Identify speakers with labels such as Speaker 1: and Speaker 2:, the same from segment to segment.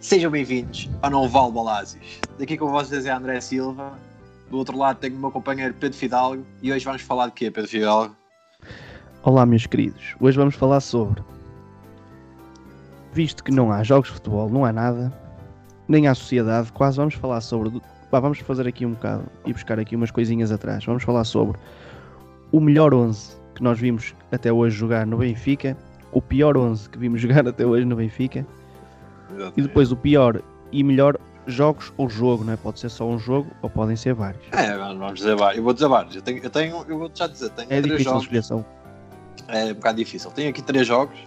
Speaker 1: Sejam bem-vindos ao Novo Val Balazes. Daqui com vocês é André Silva. Do outro lado tenho o meu companheiro Pedro Fidalgo. E hoje vamos falar de quê, Pedro Fidalgo?
Speaker 2: Olá, meus queridos. Hoje vamos falar sobre. Visto que não há jogos de futebol, não há nada, nem há sociedade, quase vamos falar sobre. Vamos fazer aqui um bocado e buscar aqui umas coisinhas atrás. Vamos falar sobre o melhor 11 que nós vimos até hoje jogar no Benfica, o pior 11 que vimos jogar até hoje no Benfica e depois o pior e melhor jogos ou jogo, não é? Pode ser só um jogo ou podem ser vários.
Speaker 1: É, vamos dizer vários. Eu vou dizer vários. Eu, tenho, eu, tenho, eu vou já dizer, tenho
Speaker 2: É
Speaker 1: três
Speaker 2: difícil
Speaker 1: jogos. É um bocado difícil. Tenho aqui três jogos.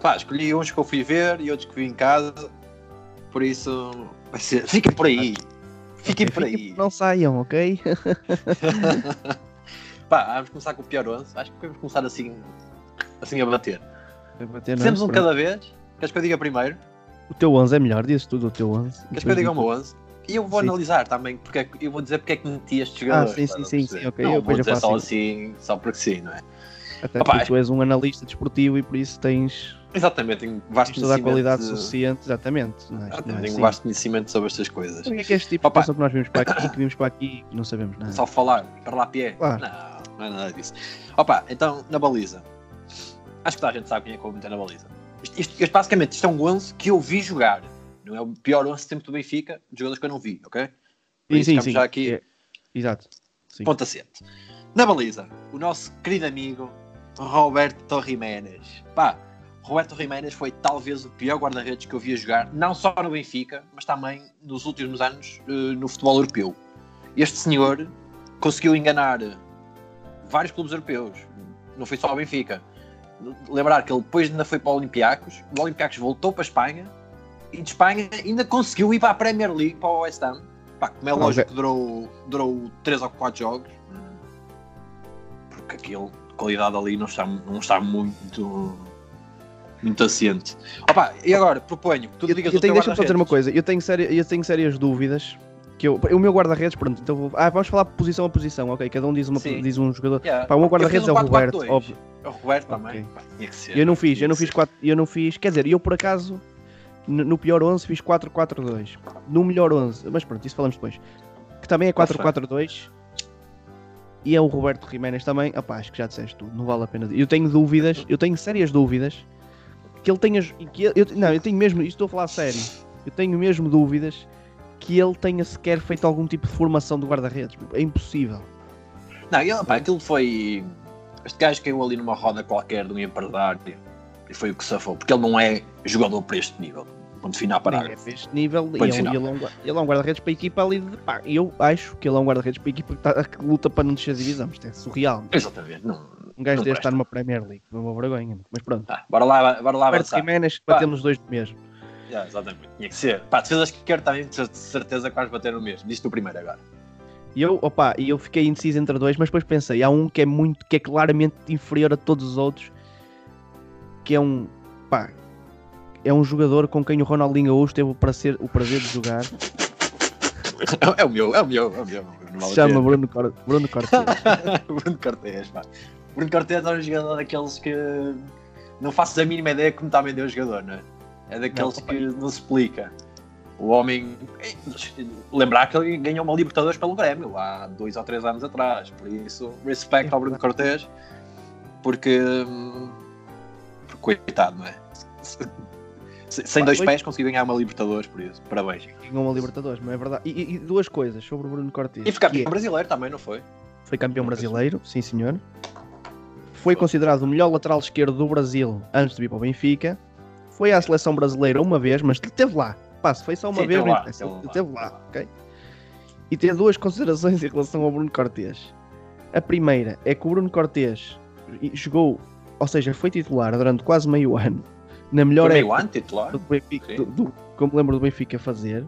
Speaker 1: Pá, escolhi uns que eu fui ver e outros que vi em casa. Por isso, vai ser. Fiquem por aí. Fiquem por aí.
Speaker 2: Não saiam, ok?
Speaker 1: Pá, vamos começar com o pior 11. Acho que podemos começar assim, assim a bater.
Speaker 2: Não é?
Speaker 1: Um
Speaker 2: Pronto.
Speaker 1: cada vez. Queres que eu diga primeiro?
Speaker 2: O teu 11 é melhor, dizes tudo o teu 11.
Speaker 1: Queres que eu diga o meu 11? E eu vou
Speaker 2: Sim.
Speaker 1: analisar também, porque é eu vou dizer porque é que meti estes
Speaker 2: Ah,
Speaker 1: jogadores.
Speaker 2: sim,
Speaker 1: estás
Speaker 2: sim, sim,
Speaker 1: perceber?
Speaker 2: sim, ok,
Speaker 1: Não
Speaker 2: eu
Speaker 1: vou dizer só assim, só porque sim, não é?
Speaker 2: Até
Speaker 1: Opa,
Speaker 2: porque tu és um analista desportivo e por isso tens,
Speaker 1: Exatamente, tenho vasto
Speaker 2: tens toda a
Speaker 1: conhecimento.
Speaker 2: qualidade
Speaker 1: de-
Speaker 2: suficiente, exatamente. É?
Speaker 1: Ah,
Speaker 2: Não é
Speaker 1: tenho
Speaker 2: assim.
Speaker 1: vasto conhecimento sobre estas coisas.
Speaker 2: O que é que este tipo de
Speaker 1: Opa.
Speaker 2: situação que nós vimos para aqui, que vimos para aqui e não sabemos nada?
Speaker 1: Só falar, para lá pé.
Speaker 2: Claro.
Speaker 1: Não, não é nada disso. Opa, então, na baliza. Acho que toda a gente sabe quem é que eu meter na baliza. Isto, isto- isto, basicamente, isto é um 11 que eu vi jogar. Não é o pior 11 sempre do Benfica, de jogadores que eu não vi, ok? Por
Speaker 2: sim,
Speaker 1: isso
Speaker 2: sim, sim.
Speaker 1: já aqui.
Speaker 2: É, Exato. Sim.
Speaker 1: Ponto assente. Na baliza, o nosso querido amigo Roberto Jiménez. Pá, Roberto Jiménez foi talvez o pior guarda-redes que eu vi a jogar, não só no Benfica, mas também nos últimos anos eh, no futebol europeu. Este senhor conseguiu enganar vários clubes europeus, não foi só o Benfica. Lembrar que ele depois ainda foi para o Olympiacos, o Olympiacos voltou para a Espanha e de Espanha ainda conseguiu ir para a Premier League, para o West Ham. Pá, como é lógico que durou, durou 3 ou 4 jogos, porque aquilo, a qualidade ali não está, não está muito, muito assente. Opa, e agora, proponho que tu
Speaker 2: Eu,
Speaker 1: digas
Speaker 2: eu tenho, deixa-me só dizer uma coisa, eu tenho, séria, eu tenho sérias dúvidas. Que eu, o meu guarda-redes, pronto, então vou, ah, vamos falar posição a posição, ok? Cada um diz, uma,
Speaker 1: Sim.
Speaker 2: diz um jogador.
Speaker 1: Yeah.
Speaker 2: Pá, o meu
Speaker 1: Eu
Speaker 2: guarda-redes
Speaker 1: fiz
Speaker 2: é
Speaker 1: um
Speaker 2: o Roberto,
Speaker 1: 4-4-2.
Speaker 2: óbvio.
Speaker 1: É o Roberto também. Pá, tinha que ser.
Speaker 2: Eu não fiz, eu não fiz quatro, eu não fiz, quer dizer, eu por acaso no, pior 11 fiz 4-4-2. No melhor 11, mas pronto, isso falamos depois. Que também é
Speaker 1: Tá certo.
Speaker 2: 4-4-2. E é o Roberto Jiménez também. Opá, acho que já disseste tudo, não vale a pena. Eu tenho dúvidas, eu tenho sérias dúvidas que ele tenha. Que ele- eu, não, eu tenho mesmo, isto estou a falar a sério. Eu tenho mesmo dúvidas que ele tenha sequer feito algum tipo de formação de guarda-redes. É impossível.
Speaker 1: Não, ele, pá, aquilo foi. Este gajo caiu ali numa roda qualquer de um empresário e foi o que safou, porque ele não é jogador para este nível. Ponto final
Speaker 2: Ninguém
Speaker 1: parágrafo.
Speaker 2: fez este nível e ele,
Speaker 1: final.
Speaker 2: ele é um, ele é um guarda-redes para a equipa ali de. Pá, eu acho que ele é um guarda-redes para a equipa que, tá- que luta para não descer a divisão. Isto é surreal.
Speaker 1: Exatamente. Não,
Speaker 2: Um gajo deste estar numa Premier League. Foi uma vergonha. Mas pronto.
Speaker 1: tá, bora lá, bora lá avançar.
Speaker 2: Jiménez, batemos os dois do mesmo.
Speaker 1: Já, exatamente. Tinha que ser. Pá, defesas que quero também, de cer- certeza que vais bater no mesmo. Diz tu primeiro agora.
Speaker 2: E eu, opa, e eu fiquei indeciso entre dois, mas depois pensei, há um que é muito, que é claramente inferior a todos os outros, que é um, pá, é um jogador com quem o Ronaldinho Gaúcho teve o prazer, o prazer de jogar,
Speaker 1: É o meu, é o meu, é o meu.
Speaker 2: Se chama. Bruno, Cor Bruno Cortes.
Speaker 1: Bruno Cortés, pá. Bruno Cortés é um jogador daqueles que não faço a mínima ideia como está a vender o jogador, não é? É daqueles
Speaker 2: Não,
Speaker 1: que não se explica. O homem. Lembrar que ele ganhou uma Libertadores pelo Grêmio há dois ou três anos atrás. Por isso, respeito ao Bruno Cortés, porque. porque coitado, não é? Se- Sem dois pés conseguiu ganhar uma Libertadores, por isso. Parabéns.
Speaker 2: Ganhou uma Libertadores, não é verdade? E, e- duas coisas sobre o Bruno Cortes.
Speaker 1: E ficar
Speaker 2: que é-
Speaker 1: campeão brasileiro também, não foi?
Speaker 2: Foi campeão brasileiro, sim senhor. Foi considerado o melhor lateral esquerdo do Brasil antes de vir para o Benfica. Foi à seleção brasileira uma vez, mas esteve lá. Passo, foi só uma
Speaker 1: Sim,
Speaker 2: vez,
Speaker 1: teve lá,
Speaker 2: interessa,
Speaker 1: teve lá.
Speaker 2: lá, ok? E tem duas considerações em relação ao Bruno Cortes. A primeira é que o Bruno Cortes jogou, ou seja, foi titular durante quase meio ano na melhor
Speaker 1: meio ano titular.
Speaker 2: do Benfica, do, do, como lembro do Benfica fazer.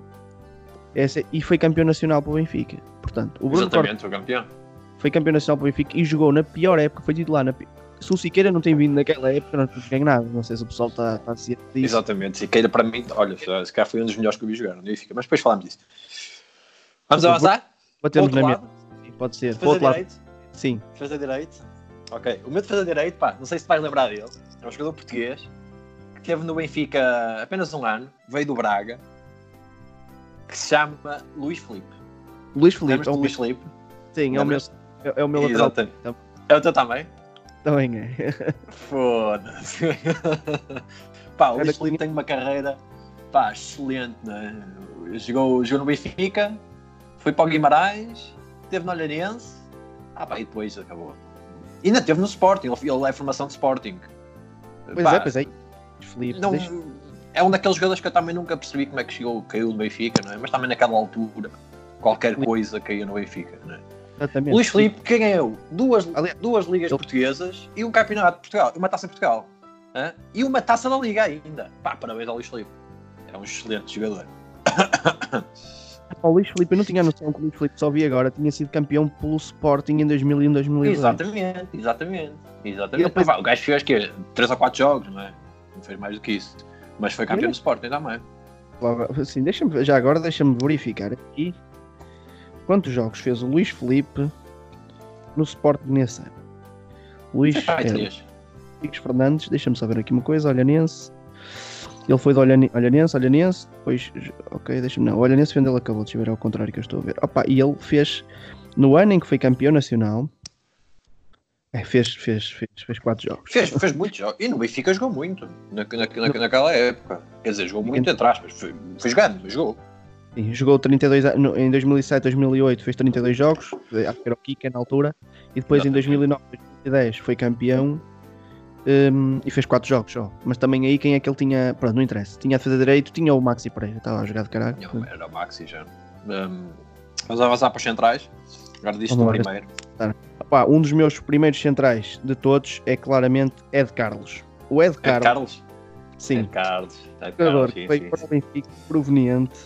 Speaker 2: Essa, e foi campeão nacional para o Benfica. Portanto, o Bruno Cortes
Speaker 1: Exatamente, foi campeão.
Speaker 2: Foi campeão nacional para o Benfica e jogou na pior época, foi titular na pi- Se o Siqueira não tem vindo naquela época, não ganho nada. Não sei se o pessoal está está ciente disso.
Speaker 1: Exatamente, Siqueira para mim, olha, se calhar foi um dos melhores que eu vi jogar no Benfica, mas depois falamos disso. Vamos avançar?
Speaker 2: Batemos na mesa. pode ser.
Speaker 1: Defesa
Speaker 2: Outro lado-
Speaker 1: direito?
Speaker 2: Sim.
Speaker 1: Defesa direito? Ok. O meu defesa direito, pá, não sei se vais lembrar dele. É um jogador português que teve no Benfica apenas um ano, veio do Braga, que se chama Luís Felipe.
Speaker 2: Luís Felipe, é o,
Speaker 1: Luís Felipe?
Speaker 2: sim, é o meu? É, é o meu lateral.
Speaker 1: Exatamente. É o teu também?
Speaker 2: Também é.
Speaker 1: Foda-se. pá, o Luís Felipe tem uma carreira pá, excelente, né? Jogou, jogou no Benfica, foi para o Guimarães, teve no Olhanense, ah, pá, e depois acabou. E ainda teve no Sporting, ele é formação de Sporting.
Speaker 2: Pois
Speaker 1: Pá,
Speaker 2: é, pois é. Felipe,
Speaker 1: não-
Speaker 2: deixa-
Speaker 1: é um daqueles jogadores que eu também nunca percebi como é que chegou, caiu do Benfica, não é? mas também naquela altura qualquer coisa caiu no Benfica. Não é?
Speaker 2: Exatamente.
Speaker 1: Luís Filipe ganhou duas,
Speaker 2: Aliás,
Speaker 1: duas ligas portuguesas e um campeonato de Portugal, uma taça de Portugal. hã? E uma taça da Liga ainda. Pá, parabéns ao Luís Filipe. É um excelente jogador.
Speaker 2: O Luís Felipe, eu não tinha noção que o Luís Felipe só vi agora, tinha sido campeão pelo Sporting em 2001, 2002.
Speaker 1: Exatamente, exatamente. exatamente.
Speaker 2: Depois-
Speaker 1: Pá, o gajo fez que 3 ou 4 jogos, não é? Não fez mais do que isso. Mas foi campeão do Sporting também.
Speaker 2: Assim, deixa-me, já agora deixa-me verificar aqui quantos jogos fez o Luís Felipe no Sporting nesse ano. Luís
Speaker 1: Ai,
Speaker 2: é, Fernandes, deixa-me saber aqui uma coisa, Olhanense. Ele foi do Olhane- Olhanense, Olhanense, depois, ok, deixa-me não, o Olhanense ele acabou, deixa eu ver ao contrário que eu estou a ver. Opa, e ele fez, no ano em que foi campeão nacional, é, fez, fez, fez, fez quatro jogos.
Speaker 1: Fez, fez muitos jogos. E no Benfica jogou muito. Na, na- na- naquela época. Quer dizer, jogou muito entre aspas. Foi, foi jogando, mas jogou.
Speaker 2: Sim, jogou 32 a- no- em 2007, 2008 fez 32 jogos, acho que era o Kika na altura, e depois em
Speaker 1: Exatamente.
Speaker 2: 2009, 2010 foi campeão hum, e fez 4 jogos só. Mas também aí quem é que ele tinha, pronto, não interessa, tinha a defesa direito, tinha o Maxi Pereira, estava a jogar de caralho.
Speaker 1: Não, era o Maxi já. Um, vamos avançar para os centrais. Agora disse o primeiro.
Speaker 2: Pá, um dos meus primeiros centrais de todos é claramente Ed Carlos. O Ed Carlos,
Speaker 1: Carlos?
Speaker 2: sim,
Speaker 1: É Carlos.
Speaker 2: Jogador
Speaker 1: Carlos, sim,
Speaker 2: veio
Speaker 1: sim,
Speaker 2: para o Benfica proveniente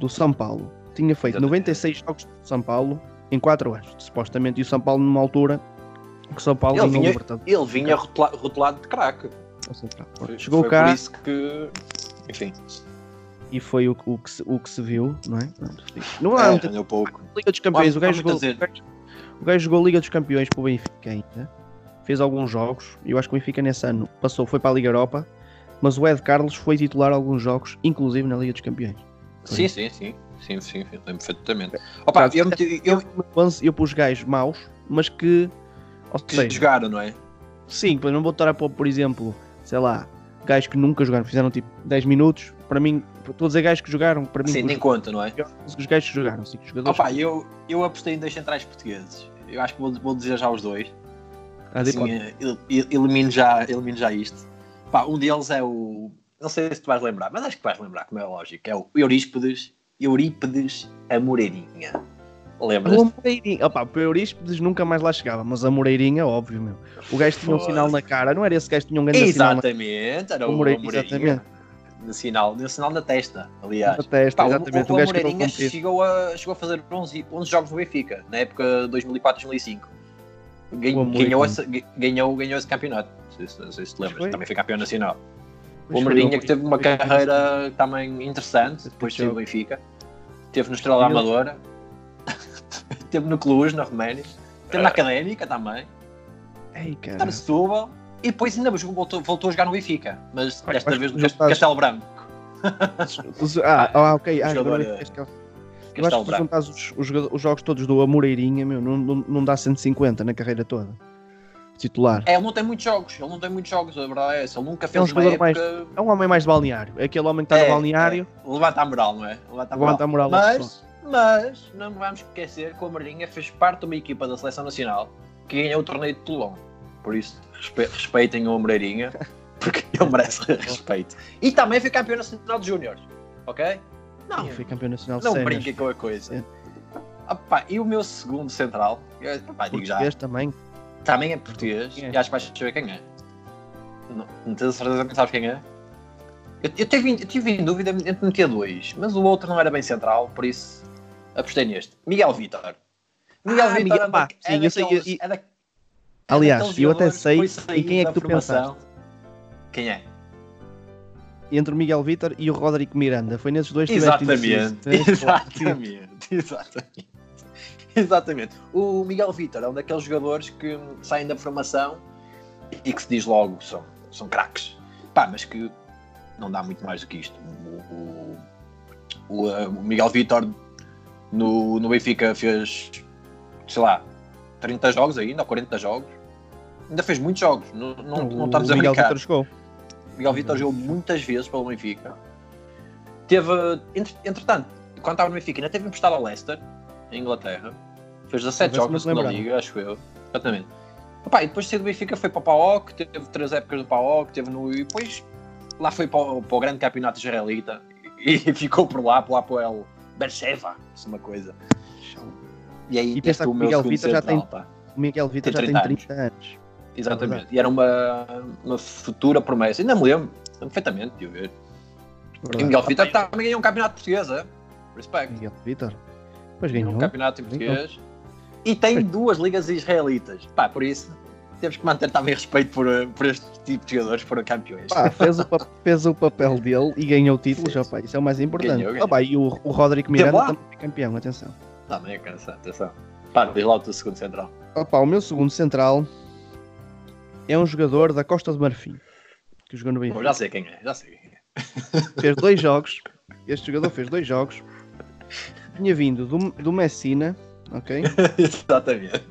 Speaker 2: do São Paulo. Tinha feito
Speaker 1: Exatamente.
Speaker 2: 96 jogos do São Paulo em 4 anos, supostamente, e o São Paulo numa altura que o São Paulo
Speaker 1: Ele vinha-. Ele vinha rotula- rotulado de craque.
Speaker 2: Chegou
Speaker 1: foi
Speaker 2: cá
Speaker 1: por isso que. Enfim.
Speaker 2: e foi o, que- o que se, o que se viu, não é? Pronto. Não há
Speaker 1: É,
Speaker 2: muita
Speaker 1: rendeu pouco.
Speaker 2: Liga dos Campeões. O gajo, jogou, o, gajo, o gajo jogou Liga dos Campeões para o Benfica ainda. Fez alguns jogos. Eu acho que o Benfica nesse ano passou, foi para a Liga Europa. Mas o Ed Carlos foi titular alguns jogos, inclusive na Liga dos Campeões.
Speaker 1: Sim, sim, sim. Sim, sim. Lembro perfeitamente. Opa,
Speaker 2: Caso-
Speaker 1: eu, meti- eu,
Speaker 2: No 11 eu pus gajos maus, mas que. Ou
Speaker 1: que
Speaker 2: seja,
Speaker 1: jogaram, não é?
Speaker 2: sim, pois não vou estar a pôr, por exemplo, sei lá, gajos que nunca jogaram, fizeram tipo 10 minutos. Para mim, estou a dizer gajos que jogaram, para mim,
Speaker 1: Sim, nem
Speaker 2: os,
Speaker 1: conta, não é?
Speaker 2: os gajos que jogaram, sim, os jogadores.
Speaker 1: Opa, eu, eu apostei em dois centrais portugueses. Eu acho que vou, vou dizer já os dois.
Speaker 2: Ah,
Speaker 1: Assim, eh, el- el- elimino, já, elimino já isto. Pá, um deles é o. Não sei se tu vais lembrar, mas acho que vais lembrar, como é lógico. É o Eurípides, Eurípides Amoreirinha.
Speaker 2: O
Speaker 1: Lembras-te?
Speaker 2: Moreirinha, opá, o Eurípides nunca mais lá chegava, mas a Moreirinha, óbvio, meu. O gajo tinha um sinal na cara, não era esse gajo que tinha um grande sinal
Speaker 1: Exatamente, era
Speaker 2: O
Speaker 1: o
Speaker 2: Moreirinha, exatamente.
Speaker 1: No sinal, no sinal da testa, aliás.
Speaker 2: na testa,
Speaker 1: Pá, o-
Speaker 2: exatamente.
Speaker 1: o,
Speaker 2: O,
Speaker 1: o, Amoreirinha
Speaker 2: cumpria.
Speaker 1: chegou a, chegou a fazer 11, 11 jogos no Benfica, na época 2004-2005. Gan-
Speaker 2: O Amoreirinha.
Speaker 1: Ganhou, esse- ganhou, ganhou esse campeonato. Não sei, se- se te lembras, também foi campeão nacional. O
Speaker 2: ele
Speaker 1: que teve uma carreira também interessante, depois teve no Benfica. Teve no Estrela Amadora. teve no Cluj, na Roménia. Teve na Académica também.
Speaker 2: Ei,
Speaker 1: Está no Setúbal. E depois ainda voltou, voltou a jogar no Benfica. Mas desta
Speaker 2: mas
Speaker 1: vez no
Speaker 2: estás-
Speaker 1: Castelo Branco.
Speaker 2: Ah, ah, ok. Ah,
Speaker 1: Jogador,
Speaker 2: que- Eu acho que se juntares os, os, os jogos todos do Amoreirinha, meu, não, não, não dá 150 na carreira toda. Titular.
Speaker 1: É, ele não tem muitos jogos. Ele não tem muitos jogos, a verdade é essa. Ele nunca
Speaker 2: É um
Speaker 1: fez uma
Speaker 2: jogador mais-
Speaker 1: época...
Speaker 2: É um homem mais de balneário. É aquele homem que está
Speaker 1: É,
Speaker 2: no balneário,
Speaker 1: é. Levanta a moral, não é? Levanta a moral.
Speaker 2: levanta a moral.
Speaker 1: Mas, mas, não vamos esquecer que o Amarinha fez parte de uma equipa da Seleção Nacional que ganhou o torneio de Toulon. Por isso, respe- respeitem o Amoreirinha, porque ele merece respeito. E também foi campeão nacional de Júniores, ok? Não,
Speaker 2: foi campeão nacional de
Speaker 1: não brinquem com a coisa.
Speaker 2: Sim.
Speaker 1: Opa, e o meu segundo central, pá, digo já,
Speaker 2: também.
Speaker 1: Também é português,
Speaker 2: é?
Speaker 1: e acho que vais saber quem é. Não, não tenho certeza que sabes quem é. Eu, eu, tive, eu tive em dúvida entre meter dois, mas o outro não era bem central, por isso apostei neste. Miguel Vitor. Miguel
Speaker 2: Ah,
Speaker 1: Vitor
Speaker 2: Miguel-
Speaker 1: é,
Speaker 2: pá,
Speaker 1: é
Speaker 2: sim, eu sei,
Speaker 1: daqueles-
Speaker 2: e-
Speaker 1: é da-
Speaker 2: Aliás, eu até sei em quem é que tu
Speaker 1: formação. Quem é?
Speaker 2: Entre o Miguel Vitor e o Rodrigo Miranda. Foi nesses dois que
Speaker 1: Exatamente, exatamente, exatamente. Exatamente. O Miguel Vitor é um daqueles jogadores que saem da formação e que se diz logo são, são craques. Pá, mas que não dá muito mais do que isto. O, o, o, o Miguel Vitor no, no Benfica fez, sei lá, 30 jogos ainda, ou 40 jogos. Ainda fez muitos jogos, não, não, não estamos a
Speaker 2: Miguel
Speaker 1: brincar.
Speaker 2: Vitor jogou.
Speaker 1: Miguel Vitor jogou muitas vezes pelo Benfica. Teve, entre- entretanto, quando estava no Benfica, ainda teve emprestado ao Leicester, em Inglaterra. Fez 17
Speaker 2: Talvez
Speaker 1: jogos na segunda liga, acho eu. Exatamente. Epá, e depois de sair do Benfica foi para o PAOK, teve três épocas do PAOK, teve no, e depois lá foi para o, para o grande campeonato israelita e, ficou por lá, por lá para o El Beersheva, se uma coisa. E aí
Speaker 2: E
Speaker 1: é o
Speaker 2: Miguel Vitor já tem-
Speaker 1: pá.
Speaker 2: O Miguel Vitor já
Speaker 1: Tem
Speaker 2: tem
Speaker 1: 30
Speaker 2: 30 anos.
Speaker 1: Exatamente.
Speaker 2: verdade.
Speaker 1: E era uma, uma futura promessa. Ainda me lembro, perfeitamente de o ver. E
Speaker 2: Verdade.
Speaker 1: o Miguel Vitor também ganhou um campeonato português, é? Respect.
Speaker 2: Miguel Vitor. Pois
Speaker 1: Ganhou
Speaker 2: ganhou.
Speaker 1: um campeonato em
Speaker 2: Ganhou.
Speaker 1: português. E tem duas ligas israelitas. Pá, por isso temos que manter também respeito por, eh, por este tipo de jogadores que foram campeões.
Speaker 2: Pá, fez, o fez o papel dele e ganhou títulos,
Speaker 1: Fez.
Speaker 2: opa, isso é o mais importante.
Speaker 1: Ganhou, ganhou.
Speaker 2: Opa, e o, o Rodrigo Miranda também é campeão, atenção.
Speaker 1: Também é cansa, atenção. Pá, diz lá o teu segundo central.
Speaker 2: Opa, o meu segundo central é um jogador da Costa do Marfim, que jogou no
Speaker 1: Bom,
Speaker 2: Benfica.
Speaker 1: já sei quem é, já sei quem é.
Speaker 2: Fez dois jogos, este jogador fez dois jogos, tinha vindo do, do Messina, ok?
Speaker 1: Exatamente.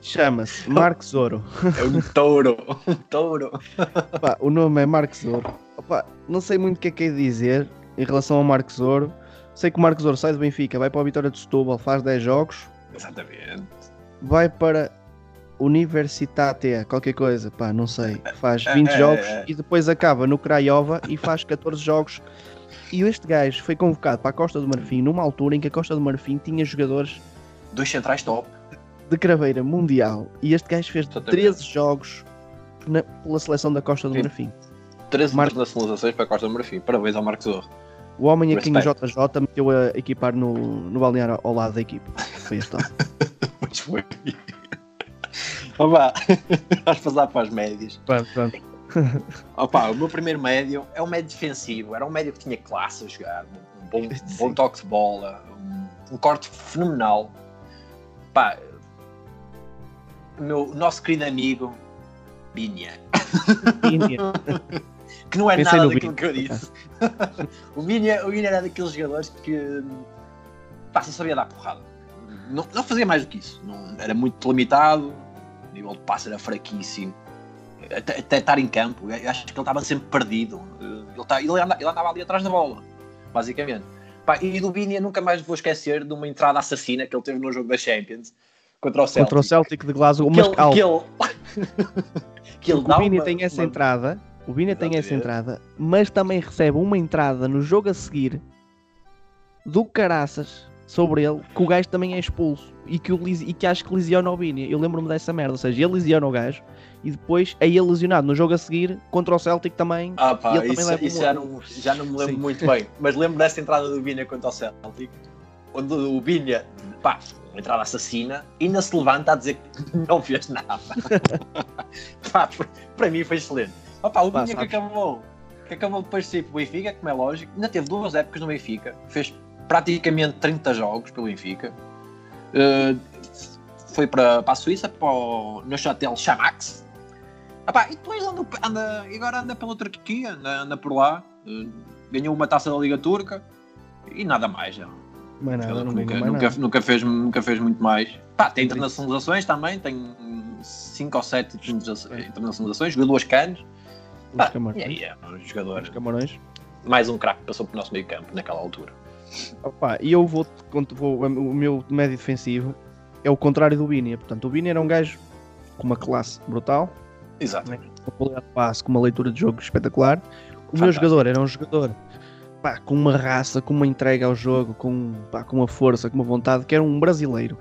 Speaker 2: Chama-se Marcos Ouro.
Speaker 1: É um touro. Um touro.
Speaker 2: Opa, o nome é Marcos Ouro. Opa, não sei muito o que é que é dizer em relação ao Marcos Ouro. Sei que o Marcos Ouro sai do Benfica, vai para a Vitória de Setúbal, faz 10 jogos,
Speaker 1: Exatamente.
Speaker 2: vai para Universitate, qualquer coisa, pá, não sei. Faz 20
Speaker 1: É,
Speaker 2: jogos
Speaker 1: é, é.
Speaker 2: e depois acaba no Craiova e faz 14 jogos. E este gajo foi convocado para a Costa do Marfim numa altura em que a Costa do Marfim tinha jogadores
Speaker 1: Dois centrais top.
Speaker 2: de craveira mundial e este gajo fez
Speaker 1: Exatamente.
Speaker 2: 13 jogos na- pela seleção da Costa do
Speaker 1: Sim.
Speaker 2: Marfim.
Speaker 1: 13
Speaker 2: Mar-
Speaker 1: internacionalizações para a Costa do Marfim. Parabéns ao Marcos Zorro.
Speaker 2: O homem a quem o. JJ meteu a equipar no, no balneário ao lado da equipa. Foi este homem.
Speaker 1: Pois foi. Opa, vamos passar para as médias.
Speaker 2: Vamos, vamos.
Speaker 1: Opa, o meu primeiro médio é um médio defensivo. Era um médio que tinha classe a jogar. Um bom, um bom toque de bola. Um, um corte fenomenal. Pá, o meu, nosso querido amigo Binha. Que não é
Speaker 2: Pensei
Speaker 1: nada daquilo
Speaker 2: Binha,
Speaker 1: que eu disse. o, Binha, o Binha era daqueles jogadores que pá, só sabia dar porrada. Não, não fazia mais do que isso. Não, era muito limitado. O nível de passe era fraquíssimo. Até, até estar em campo, eu acho que ele estava sempre perdido. Ele, tá- ele anda- ele andava ali atrás da bola, basicamente. Pá, e do Binha nunca mais vou esquecer de uma entrada assassina que ele teve no jogo da Champions contra o Celtic.
Speaker 2: Contra o Celtic de Glasgow.
Speaker 1: Que
Speaker 2: Mas
Speaker 1: ele, que ele, que ele
Speaker 2: o Vini
Speaker 1: uma-
Speaker 2: tem essa
Speaker 1: uma-
Speaker 2: entrada. O Vini tem essa entrada, mas também recebe uma entrada no jogo a seguir do caraças sobre ele, que o gajo também é expulso e que, o, e que acho que lesiona o Vini. Eu lembro-me dessa merda, ou seja, ele lesiona o gajo e depois é ele lesionado no jogo a seguir contra o Celtic também.
Speaker 1: Ah, pá,
Speaker 2: ele também
Speaker 1: isso,
Speaker 2: um
Speaker 1: isso já, não, já não me lembro
Speaker 2: Sim.
Speaker 1: muito bem, mas lembro dessa entrada do Binha contra o Celtic, onde o Binha, pá, uma entrada assassina, ainda se levanta a dizer que não fez nada. pá, para- mim foi excelente. Ah, pá, o
Speaker 2: Pá,
Speaker 1: Binha que acabou, que acabou depois de sair para o Benfica, como é lógico, ainda teve duas épocas no Benfica, fez praticamente 30 jogos pelo Benfica, Uh, foi para, para a Suíça, para o Neuchâtel Chamax, ah pá, e depois anda, anda, agora anda pela Turquia, anda, anda por lá, eh, ganhou uma taça da Liga Turca e nada mais. Já.
Speaker 2: Nada,
Speaker 1: nunca,
Speaker 2: ganha mais
Speaker 1: nunca, nunca fez, nunca fez muito mais. Pá, tem internacionalizações também, tem 5 ou 7 internacionalizações, jogou duas Pá,
Speaker 2: Camarões.
Speaker 1: e aí é um jogador,
Speaker 2: Os Camarões.
Speaker 1: mais um craque que passou pelo nosso meio campo naquela altura.
Speaker 2: Opa, e eu vou, vou, o meu médio defensivo é o contrário do Vini. Portanto, o Vini era um gajo com uma classe brutal,
Speaker 1: Exato.
Speaker 2: uma qualidade de passe, com uma leitura de jogo espetacular. O meu
Speaker 1: Fantástico.
Speaker 2: jogador era um jogador pá, com uma raça, com uma entrega ao jogo, com, pá, com uma força, com uma vontade, que era um brasileiro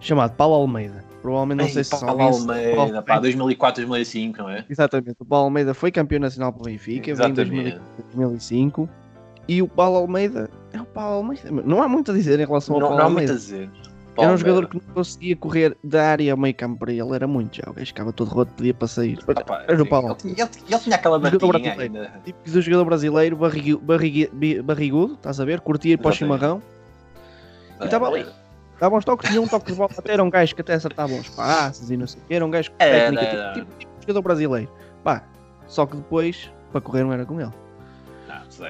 Speaker 2: chamado Paulo Almeida. Provavelmente não
Speaker 1: Ei,
Speaker 2: sei se
Speaker 1: Paulo Almeida,
Speaker 2: Paulo
Speaker 1: pá, 2004, 2005, não é?
Speaker 2: Exatamente, o Paulo Almeida foi campeão nacional pelo Benfica em
Speaker 1: Exatamente.
Speaker 2: 2005 e o Paulo Almeida é o Paulo Almeida. Não há muito a dizer em relação ao
Speaker 1: Não,
Speaker 2: Paulo
Speaker 1: não há muito
Speaker 2: Almeida.
Speaker 1: a dizer.
Speaker 2: Era um jogador que não conseguia correr da área ao meio campo para ele, era muito já. O gajo ficava todo roto, pedia para sair.
Speaker 1: Ah, pá,
Speaker 2: Era o Paulo.
Speaker 1: Ele, tinha- ele, ele tinha aquela
Speaker 2: brasileiro.
Speaker 1: ainda.
Speaker 2: Tipo do jogador brasileiro, barrigu, barrigu- barrigudo, estás a ver? Curtia ir para o chimarrão. E estava ali. dava uns toques, tinha um toque de bola, até era um gajo que até acertava uns passes e não sei o que, era um gajo com técnica, tipo, tipo, tipo jogador brasileiro. Pá, só que depois, para correr não era com ele.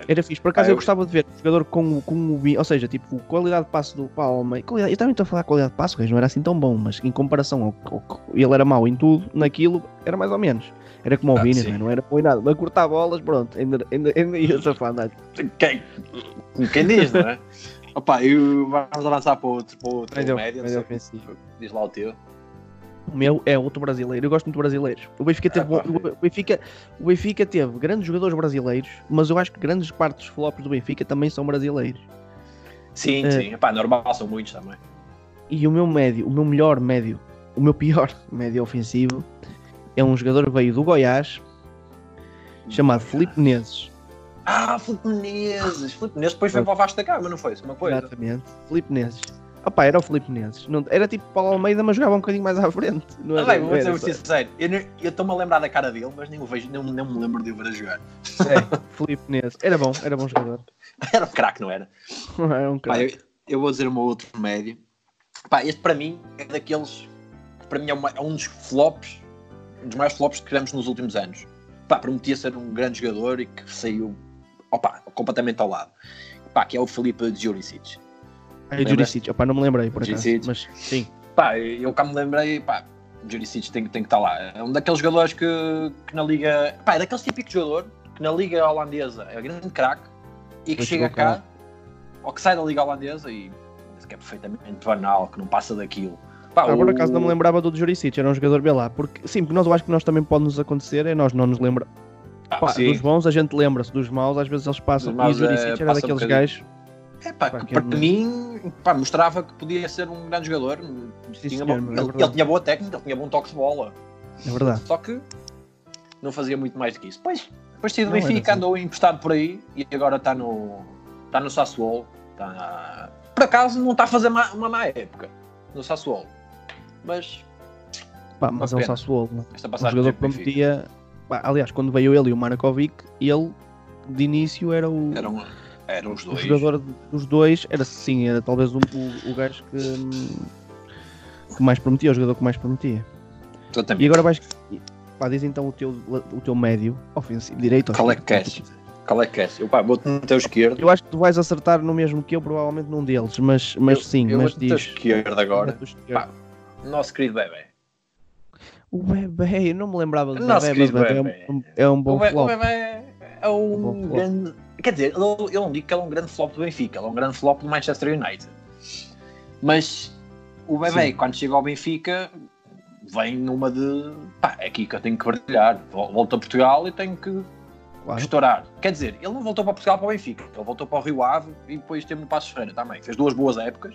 Speaker 2: Era fixe. Por acaso
Speaker 1: Pá,
Speaker 2: eu
Speaker 1: eu-
Speaker 2: gostava de ver um jogador com, com o ou seja, tipo, qualidade de passe do meio. Qualidade, eu também estou a falar qualidade de passe, o gajo não era assim tão bom, mas em comparação ao, ao que ele era mau em tudo, naquilo era mais ou menos. Era como o
Speaker 1: Ah,
Speaker 2: Vini, não, é? não era bom em nada. Mas cortar bolas, pronto, ainda, ainda, ainda ia safar nada.
Speaker 1: Quem, quem diz, não é? Opa, eu, vamos avançar para outro, para outro
Speaker 2: Médio-
Speaker 1: médio. Diz lá o teu.
Speaker 2: O meu é outro brasileiro. Eu gosto muito de brasileiros. O Benfica teve,
Speaker 1: Ah,
Speaker 2: bom- o Benfica, o Benfica teve grandes jogadores brasileiros, mas eu acho que grandes partes dos flops do Benfica também são brasileiros.
Speaker 1: Sim,
Speaker 2: Eh,
Speaker 1: sim. Epá, normal, são muitos também.
Speaker 2: E o meu médio, o meu melhor médio, o meu pior médio ofensivo é um jogador que veio do Goiás, chamado Felipe Menezes.
Speaker 1: Ah, Filipe Menezes. Filipe Menezes depois foi para o Vasco da Gama, não foi? Isso é uma coisa.
Speaker 2: Exatamente. Felipe Menezes. Opá, era o Felipe Menezes. Não, era tipo Paulo Almeida, mas jogava um bocadinho mais à frente. Não
Speaker 1: Ah, bem, vou
Speaker 2: só-
Speaker 1: sincero. Eu estou-me a lembrar da cara dele, mas nem o vejo, nem, nem me lembro de o ver a jogar.
Speaker 2: É, Felipe Menezes. Era bom, era bom jogador.
Speaker 1: Era um craque, não era?
Speaker 2: Era um
Speaker 1: Pá,
Speaker 2: cara.
Speaker 1: eu, eu vou dizer o meu outro médio. Pá, este para mim é daqueles. Para mim é, uma- é um dos flops, um dos maiores flops que tivemos nos últimos anos. Pá, prometia ser um grande jogador e que saiu opa, completamente ao lado. Pá, que é o Felipe Juricic.
Speaker 2: Aí o Juricic, opá, não me lembrei por acaso.
Speaker 1: Juricic.
Speaker 2: Mas sim,
Speaker 1: Pá, eu cá me lembrei, pá, Juricic tem, tem que estar lá. É um daqueles jogadores que, que na liga. Pá, é daqueles típicos jogador que na liga holandesa é grande craque e que chega cá, ou que sai da liga holandesa e que é perfeitamente banal, que não passa daquilo. Pá,
Speaker 2: Ah, por acaso não me lembrava do Juricic, era um jogador bem lá. Porque sim, porque nós eu acho que nós também pode nos acontecer, é nós não nos lembra.
Speaker 1: Ah,
Speaker 2: Pá, dos bons a gente lembra-se, dos maus às vezes eles passam.
Speaker 1: Dos
Speaker 2: E o
Speaker 1: maus,
Speaker 2: Juricic
Speaker 1: é,
Speaker 2: era
Speaker 1: um
Speaker 2: daqueles
Speaker 1: bocadinho.
Speaker 2: gajos.
Speaker 1: É, pá,
Speaker 2: Pá,
Speaker 1: que para
Speaker 2: é-
Speaker 1: mim pá, mostrava que podia ser um grande jogador.
Speaker 2: Sim,
Speaker 1: Tinha
Speaker 2: senhor, é
Speaker 1: ele, ele tinha boa técnica, ele tinha bom toque de bola.
Speaker 2: É verdade.
Speaker 1: Só que não fazia muito mais do que isso. Depois, depois saiu do
Speaker 2: Não era
Speaker 1: Benfica,
Speaker 2: assim.
Speaker 1: andou emprestado por aí e agora está no, está no Sassuolo. Está... Por acaso não está a fazer má- uma má época no Sassuolo. Mas
Speaker 2: Pá, mas é
Speaker 1: Uma
Speaker 2: um
Speaker 1: pena.
Speaker 2: Sassuolo. né? Um jogador que prometia. Pá, aliás, quando veio ele e o Markovic, ele de início era o,
Speaker 1: eram, eram os
Speaker 2: o
Speaker 1: dois.
Speaker 2: jogador dos dois. Era sim, era talvez o, o, o gajo que, que mais prometia, o jogador que mais prometia.
Speaker 1: Exatamente.
Speaker 2: E agora vais. Pá, diz então o teu, o teu médio ofensivo, direito. ou
Speaker 1: Qual é que queres? Qual é que? Eu pá, vou-te meter o esquerdo.
Speaker 2: Eu acho que tu vais acertar no mesmo que eu, provavelmente num deles, mas, mas
Speaker 1: Eu-
Speaker 2: sim,
Speaker 1: eu
Speaker 2: mas
Speaker 1: vou-te o
Speaker 2: diz.
Speaker 1: esquerdo agora.
Speaker 2: O.
Speaker 1: Pá, Nosso querido bebê.
Speaker 2: O bebê, eu não me lembrava do bebê, mas bebê é um, é um bom
Speaker 1: o, Be- o
Speaker 2: flop.
Speaker 1: bebê é um
Speaker 2: Bom flop.
Speaker 1: grande. Quer dizer, eu, eu não digo que ele é um grande flop do Benfica, ele é um grande flop do Manchester United. Mas o bebê,
Speaker 2: Sim.
Speaker 1: quando chega ao Benfica, vem numa de. pá, é aqui que eu tenho que brilhar. Vol- Volto a Portugal e tenho que
Speaker 2: Claro.
Speaker 1: estourar. Quer dizer, ele não voltou para Portugal para o Benfica, ele voltou para o Rio Ave e depois teve no Passos Ferreira também. Fez duas boas épocas.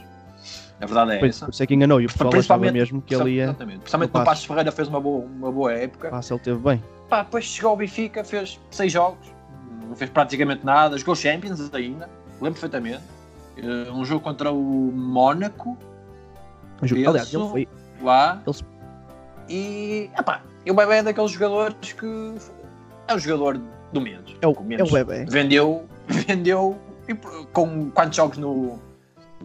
Speaker 1: A verdade é
Speaker 2: Pois,
Speaker 1: essa.
Speaker 2: por isso é que enganou e o pessoal achava mesmo que ele ia.
Speaker 1: Exatamente. Principalmente
Speaker 2: no
Speaker 1: Passos Ferreira fez uma boa, uma boa época.
Speaker 2: Passa, ele teve bem.
Speaker 1: Pá, depois chegou ao Benfica, fez seis jogos, não fez praticamente nada, jogou Champions ainda, lembro perfeitamente. Eh, um jogo contra o Mónaco,
Speaker 2: Mas,
Speaker 1: Penso-
Speaker 2: aliás, ele foi.
Speaker 1: lá.
Speaker 2: Ele-
Speaker 1: E, epá, o Bebé é daqueles jogadores que é o jogador do menos.
Speaker 2: É o,
Speaker 1: com
Speaker 2: é
Speaker 1: menos.
Speaker 2: o bebê.
Speaker 1: Vendeu, vendeu e com quantos jogos no,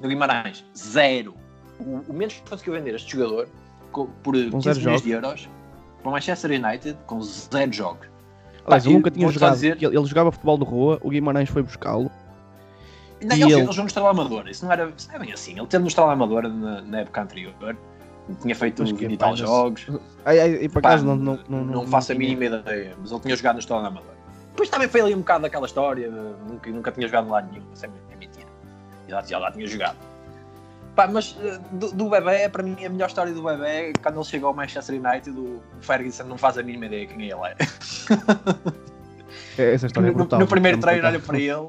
Speaker 1: no Guimarães? Zero. O, o menos que conseguiu vender este jogador por 15
Speaker 2: zero
Speaker 1: milhões de euros para o Manchester United com zero jogos.
Speaker 2: Aliás, eu nunca tinha jogado.
Speaker 1: dizer-
Speaker 2: Ele, ele jogava futebol de rua, o Guimarães foi buscá-lo.
Speaker 1: Não, ele,
Speaker 2: ele-
Speaker 1: ele jogou no Estrela Amadora. Isso não, era, isso não é bem assim. Ele teve no Estrela Amadora na, na época anterior. Tinha feito
Speaker 2: Mas
Speaker 1: 20
Speaker 2: que
Speaker 1: e tal jogos.
Speaker 2: Ai, ai, e por acaso não, não, não,
Speaker 1: não faço a mínima ideia. Mas ele tinha jogado no Estrela Amadora. Depois também foi ali um bocado daquela história. Nunca, nunca tinha jogado lá nenhum. Isso é, é mentira. Já, já lá tinha jogado. Pá, mas eh, do, do bebê, para mim, a melhor história do bebê é quando ele chega ao Manchester United, o Ferguson não faz a mínima ideia quem ele é.
Speaker 2: É, Essa história é brutal.
Speaker 1: no primeiro
Speaker 2: é
Speaker 1: treino olha para ele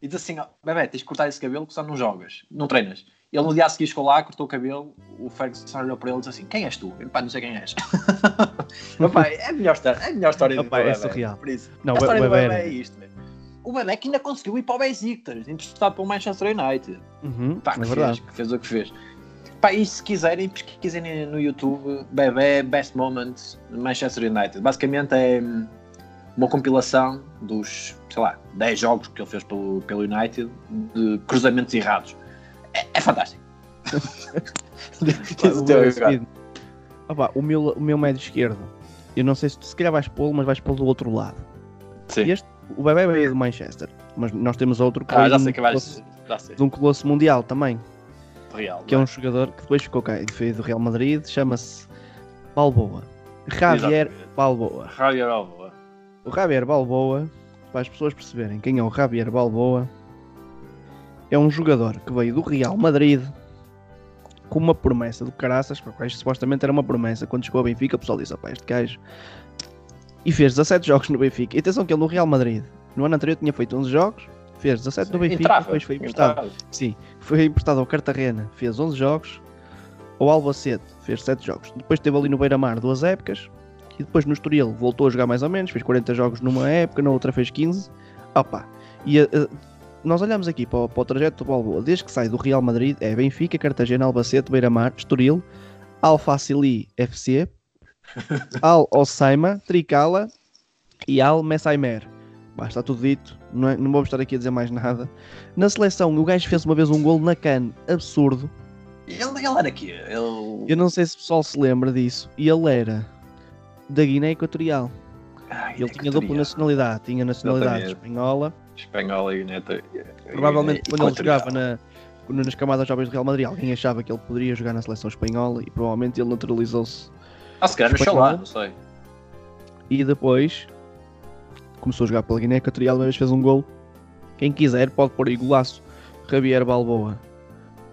Speaker 1: e diz assim: "Ó, bebê, tens de cortar esse cabelo que só não jogas, não treinas. Ele no dia a seguir chegou lá, cortou o cabelo, o Ferguson olhou para ele e disse assim: Quem és tu? Ele, pá, não sei quem és. Opa, é a melhor história, é a melhor história do
Speaker 2: Opa, é
Speaker 1: bebé.
Speaker 2: surreal.
Speaker 1: Por isso.
Speaker 2: Não,
Speaker 1: a história do
Speaker 2: bebé
Speaker 1: bebé
Speaker 2: era-
Speaker 1: é isto, velho. O que ainda conseguiu ir para o Besiktas, emprestado para o Manchester United.
Speaker 2: Uhum,
Speaker 1: Pá,
Speaker 2: é
Speaker 1: que,
Speaker 2: verdade.
Speaker 1: fez, que fez o que fez. Pá, e se quiserem, pesquisem no YouTube Bebé Best Moments Manchester United. Basicamente é hum, uma compilação dos, sei lá, 10 jogos que ele fez pelo, pelo United de cruzamentos errados. É, é fantástico. O agora.
Speaker 2: Opa, o, meu, o meu médio esquerdo, eu não sei se se calhar vais pô-lo, mas vais pô-lo do outro lado.
Speaker 1: Sim.
Speaker 2: Este, o bebê veio do Manchester, mas nós temos outro que
Speaker 1: Ah, já
Speaker 2: de um
Speaker 1: sei que vais.
Speaker 2: colosso- de um colosso mundial também,
Speaker 1: Real.
Speaker 2: que é um
Speaker 1: não
Speaker 2: jogador que depois ficou cá, veio do Real Madrid, chama-se Balboa. Javier
Speaker 1: Exatamente.
Speaker 2: Balboa.
Speaker 1: Javier Alva.
Speaker 2: O Javier Balboa, para as pessoas perceberem quem é o Javier Balboa, é um jogador que veio do Real Madrid com uma promessa do caraças, para quais supostamente era uma promessa. Quando chegou ao Benfica, o pessoal disse: opá, este gajo. E fez 17 jogos no Benfica. E atenção que ele no Real Madrid, no ano anterior tinha feito 11 jogos, fez 17 no Benfica,
Speaker 1: Entrava,
Speaker 2: depois foi emprestado.
Speaker 1: entrava.
Speaker 2: Sim, foi emprestado ao Cartagena, fez 11 jogos. Ao Albacete, fez 7 jogos. Depois esteve ali no Beira-Mar duas épocas. E depois no Estoril voltou a jogar mais ou menos, fez 40 jogos numa época, na outra fez 15. Opa, e eh, eh, nós olhamos aqui para o, para o trajeto do Balboa, desde que sai do Real Madrid, é Benfica, Cartagena, Albacete, Beira-Mar, Estoril, Al Facili FC, Al Ossaima, Tricala e Al Messaimer. Está tudo dito, não, é- não vou estar aqui a dizer mais nada. Na seleção, o gajo fez uma vez um gol na CAN, absurdo.
Speaker 1: Ele, ele era aqui. Ele...
Speaker 2: Eu não sei se o pessoal se lembra disso. E ele era da Guiné Equatorial.
Speaker 1: Ai,
Speaker 2: Ele tinha dupla nacionalidade. Tinha nacionalidade
Speaker 1: Exatamente.
Speaker 2: espanhola.
Speaker 1: Espanhola e neta.
Speaker 2: Provavelmente quando ele jogava na, nas camadas jovens do Real Madrid, alguém achava que ele poderia jogar na seleção espanhola e provavelmente ele naturalizou-se.
Speaker 1: Ah, se calhar no. Xalá, não sei.
Speaker 2: E depois começou a jogar pela Guiné Equatorial, uma vez fez um gol. Quem quiser pode pôr aí golaço Javier Balboa.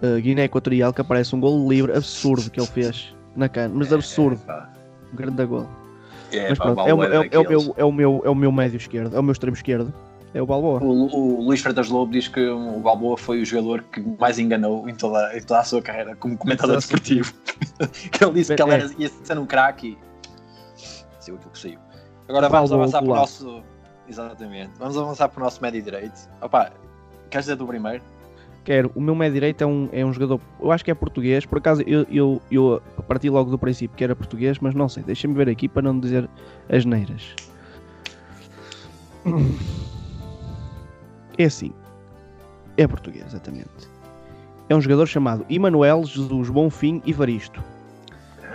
Speaker 2: Uh, Guiné Equatorial, que aparece um gol livre absurdo que ele fez na cana, mas absurdo,
Speaker 1: É,
Speaker 2: um grande gol.
Speaker 1: É,
Speaker 2: Mas pronto,
Speaker 1: o
Speaker 2: é, o, é, é o meu, é, o meu, é o meu médio esquerdo, é o meu extremo esquerdo, é o Balboa.
Speaker 1: O, o Luís Freitas Lobo diz que o Balboa foi o jogador que mais enganou em toda, em toda a sua carreira como comentador
Speaker 2: Exato.
Speaker 1: desportivo. que ele disse que ele
Speaker 2: É.
Speaker 1: era, ia ser um craque e saiu aquilo que saiu. Agora
Speaker 2: O
Speaker 1: vamos
Speaker 2: Balboa
Speaker 1: avançar para o nosso. Exatamente. Vamos avançar para o nosso médio direito. Opa, queres dizer do primeiro?
Speaker 2: Quero, o meu médio direito é um, é um jogador, eu acho que é português, por acaso eu, eu, eu parti logo do princípio que era português, mas não sei, deixa-me ver aqui para não dizer as neiras. É assim, é português, exatamente. É um jogador chamado Emanuel Jesus Bonfim Ivaristo,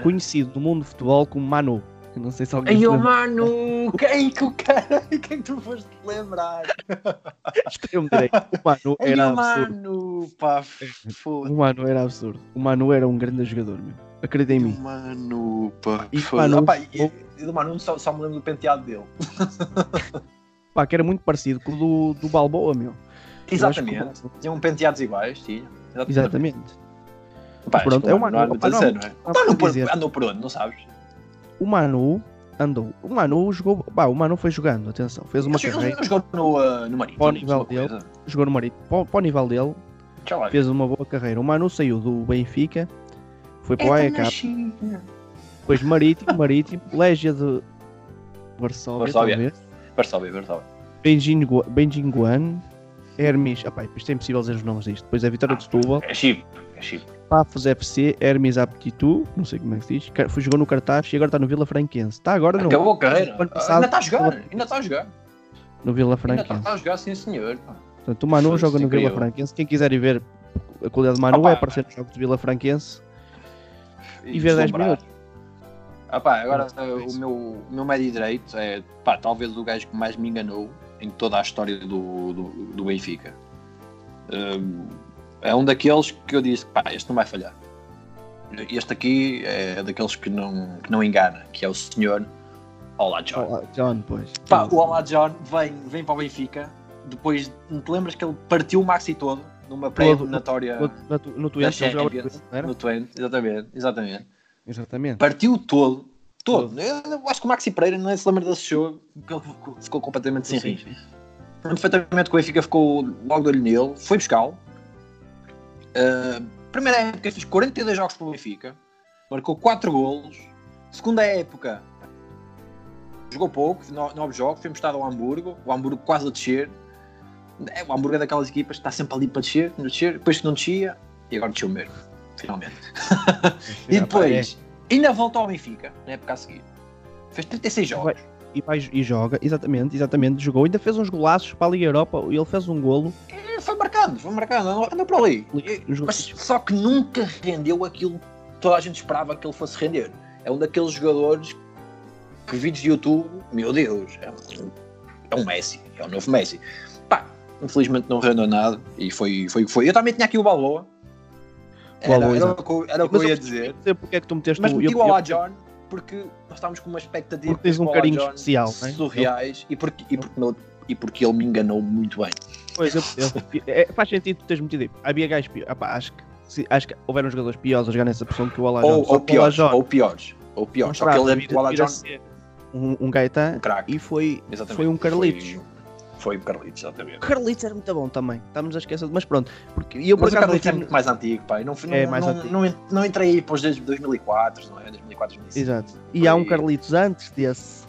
Speaker 2: conhecido no mundo do futebol como Manu. Eu não sei se alguém
Speaker 1: Ai, o mano! Quem que o cara? Quem tu foste lembrar?
Speaker 2: Extremo direito. O Manu era
Speaker 1: o
Speaker 2: absurdo.
Speaker 1: mano! Pá,
Speaker 2: O
Speaker 1: foda
Speaker 2: Manu era absurdo. O Manu era um grande jogador, meu. Acredita em mim.
Speaker 1: Mano, pá.
Speaker 2: E. Manu-
Speaker 1: Opa, e, e do Manu só, só me lembro do penteado dele.
Speaker 2: Pá, que era muito parecido com o do, do Balboa, meu. Que
Speaker 1: Exatamente.
Speaker 2: Balboa-
Speaker 1: Tinham penteados iguais, tinha.
Speaker 2: Exatamente.
Speaker 1: Pá,
Speaker 2: Pronto,
Speaker 1: que
Speaker 2: é
Speaker 1: o Manu não há muito a dizer,
Speaker 2: não-
Speaker 1: é? por-
Speaker 2: dizer.
Speaker 1: Andou por onde, não sabes?
Speaker 2: O Manu andou. O Manu jogou. Pá, o Manu foi jogando, atenção. Fez uma carreira,
Speaker 1: ele jogou no, uh, no Marítimo.
Speaker 2: Nível dele.
Speaker 1: coisa.
Speaker 2: jogou no Marítimo. Para, para o nível dele, fez uma boa carreira. O Manu saiu do Benfica, foi para o
Speaker 1: Eita,
Speaker 2: AEK, depois Marítimo, Marítimo, Légia de Varsóvia,
Speaker 1: Varsóvia.
Speaker 2: talvez.
Speaker 1: Varsóvia, Varsóvia.
Speaker 2: Benjingu- Benjinguan, Hermes. Ah, pá, isto é impossível dizer os nomes disto. Depois é Vitória de Setúbal.
Speaker 1: É Chipre, é Chipre.
Speaker 2: Pafos FC, Hermes Aptitu, não sei como é que se diz, foi, jogou no cartaz e agora está no Vila Franquense. Está agora no,
Speaker 1: Acabou a carreira. Ah,
Speaker 2: passado-
Speaker 1: Ainda está a jogar, ainda está a jogar.
Speaker 2: no Vila
Speaker 1: Ainda
Speaker 2: Franquense.
Speaker 1: está a jogar, sim senhor.
Speaker 2: Portanto, o Manu
Speaker 1: Foda-se,
Speaker 2: joga no Vila. Franquense. Quem quiser ir ver a qualidade do Manu
Speaker 1: Opa.
Speaker 2: é aparecer nos jogos de Vila Franquense. E ver 10
Speaker 1: deslumbrar.
Speaker 2: minutos.
Speaker 1: Ah pá, agora
Speaker 2: é
Speaker 1: o meu, meu médio direito é pá, talvez o gajo que mais me enganou em toda a história do, do, do Benfica. Um, é um daqueles que eu disse, pá, este não vai falhar. Este aqui é daqueles que não, que não engana, que é o senhor Olá John.
Speaker 2: Olá, John, pois.
Speaker 1: Pá, o Olá John vem, vem para o Benfica, depois, não te lembras que ele partiu o Maxi todo numa pré-eliminatória
Speaker 2: No, no, no no
Speaker 1: Champions,
Speaker 2: Twente,
Speaker 1: no Twente, exatamente, exatamente.
Speaker 2: Exatamente.
Speaker 1: Partiu todo, todo.
Speaker 2: Todo.
Speaker 1: Eu, acho que o Maxi Pereira não se lembra desse jogo, porque ele ficou, ficou completamente sem. Lembro perfeitamente que o Benfica ficou logo de olho nele, foi buscá-lo. Uh, primeira época fiz 42 jogos pelo Benfica, marcou 4 golos. Segunda época jogou pouco, 9 jogos, foi emprestado ao Hamburgo, o Hamburgo quase a descer. É, o Hamburgo é daquelas equipas que está sempre ali para descer, não descer, depois que não descia, e agora desceu mesmo, finalmente. E depois, ainda voltou ao Benfica, na época a seguir. Fez 36 jogos.
Speaker 2: E, vai, e joga, exatamente, exatamente. Jogou, ainda fez uns golaços para a Liga Europa. Ele fez um golo.
Speaker 1: E foi marcado marcando, foi marcando, andou, por ali. Mas
Speaker 2: gols.
Speaker 1: só que nunca rendeu aquilo que toda a gente esperava que ele fosse render. É um daqueles jogadores que vídeos de YouTube, meu Deus, é um, é um Messi, é o novo Messi. Pá, infelizmente não rendeu nada e foi, foi foi. Eu também tinha aqui o Balboa. Era, era, o que eu- era o que eu ia dizer.
Speaker 2: sei porque é que tu meteste
Speaker 1: Mas meti o
Speaker 2: eu-
Speaker 1: John porque nós estávamos com uma expectativa
Speaker 2: Porque tens um carinho
Speaker 1: John
Speaker 2: especial, não é?
Speaker 1: surreais e porque, e, porque, e porque ele me enganou muito bem.
Speaker 2: Pois, eu, eu- é, faz sentido tu teres metido. Havia gajos piores. Acho, que, se- acho que houveram jogadores piores a jogar nessa posição que o Alajon.
Speaker 1: Ou, ou piores, ou piores, ou piores. Só que ele é o Ala John,
Speaker 2: um, um Gaetan
Speaker 1: um
Speaker 2: e foi,
Speaker 1: Exatamente.
Speaker 2: foi um Carlitos.
Speaker 1: Foi, foi o Carlitos, exatamente.
Speaker 2: O Carlitos era muito bom também. Estamos a esquecer. Mas pronto. Porque eu
Speaker 1: Mas o Carlitos é muito mais antigo, pai. Não, não,
Speaker 2: É mais
Speaker 1: não,
Speaker 2: antigo.
Speaker 1: não, não entrei aí para os desde 2004, não é? 2004, 2005.
Speaker 2: Exato. E há um
Speaker 1: Foi-
Speaker 2: Carlitos antes desse.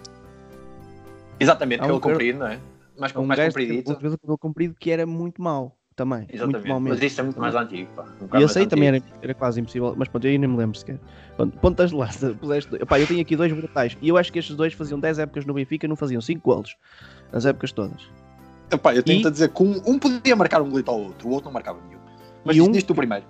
Speaker 1: Exatamente,
Speaker 2: Há um
Speaker 1: pelo
Speaker 2: Car-
Speaker 1: comprido, não é? Mais,
Speaker 2: Um
Speaker 1: mais
Speaker 2: gajo que- um
Speaker 1: compridito.
Speaker 2: cabelo comprido que era muito mau também. Muito
Speaker 1: Exatamente.
Speaker 2: mau
Speaker 1: Mas isso é muito mais antigo, pá. Um
Speaker 2: E esse aí também era, era quase impossível, mas pronto, eu aí nem me lembro sequer. Pronto, pontas de lança, puseste. Epá, eu tenho aqui dois brutais. E eu acho que estes dois faziam 10 épocas no Benfica e não faziam 5 golos. As épocas todas.
Speaker 1: Epá, eu tenho-te
Speaker 2: E-
Speaker 1: dizer que um, um podia marcar um golito ao outro, o outro não marcava nenhum. Mas
Speaker 2: E
Speaker 1: diz,
Speaker 2: um-
Speaker 1: diz tu primeiro.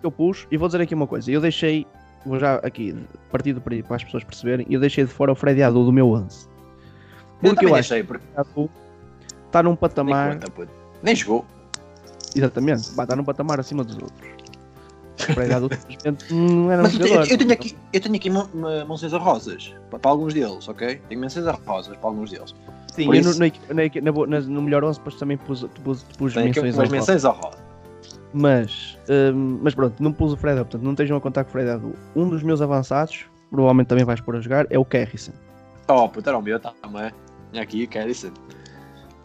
Speaker 2: Que eu pus, e vou dizer aqui uma coisa, eu deixei, vou já aqui, partido para, para as pessoas perceberem, eu deixei de fora o Freddy Adu do meu 11.
Speaker 1: Eu
Speaker 2: Porque
Speaker 1: também
Speaker 2: eu, acho
Speaker 1: deixei, porque
Speaker 2: que o Adu está num
Speaker 1: nem
Speaker 2: patamar,
Speaker 1: conta, puto. Nem jogou.
Speaker 2: exatamente, está num patamar acima dos outros. Não era um
Speaker 1: Mas eu, tenho-
Speaker 2: jogador.
Speaker 1: eu tenho aqui, eu tenho aqui menções rosas para, alguns deles, ok? Tenho menções rosas para alguns deles.
Speaker 2: Sim,
Speaker 1: por
Speaker 2: eu
Speaker 1: isso-
Speaker 2: no, na, na, no melhor 11 depois também pus, pus, pus menções ao
Speaker 1: menções rosas.
Speaker 2: Mas, hum, mas pronto, não pus o Fred portanto não estejam a contar com o Fred Adu. Um dos meus avançados, provavelmente também vais pôr a jogar, é o Kerrison.
Speaker 1: Oh, puta, era o meu também. Vinha aqui, Kerrison.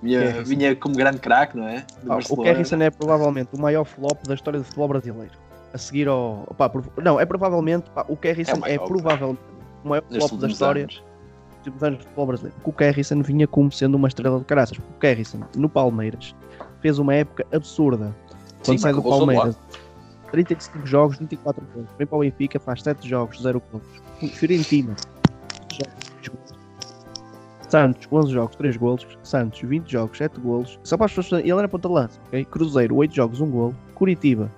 Speaker 1: Vinha, vinha como grande craque, não é?
Speaker 2: Ah, o. Kerrison é provavelmente o maior flop da história do futebol brasileiro. A seguir ao. Pá, não, é provavelmente. pá, o
Speaker 1: É
Speaker 2: Kerrison é,
Speaker 1: maior,
Speaker 2: provavelmente o maior flop da história
Speaker 1: anos.
Speaker 2: dos últimos anos do futebol brasileiro. Porque o Kerrison vinha como sendo uma estrela de caraças. Porque o Kerrison, no Palmeiras, fez uma época absurda. Quando
Speaker 1: Sim,
Speaker 2: sai do Palmeiras, 35 jogos, 24 gols. Vem para o Benfica, faz 7 jogos, 0 gols. Fiorentina, Santos, 11 jogos, 3 golos. Santos, 20 jogos, 7 golos. Só para as pessoas. Ele era ponta de lança, ok? Cruzeiro, 8 jogos, 1 golo. Curitiba,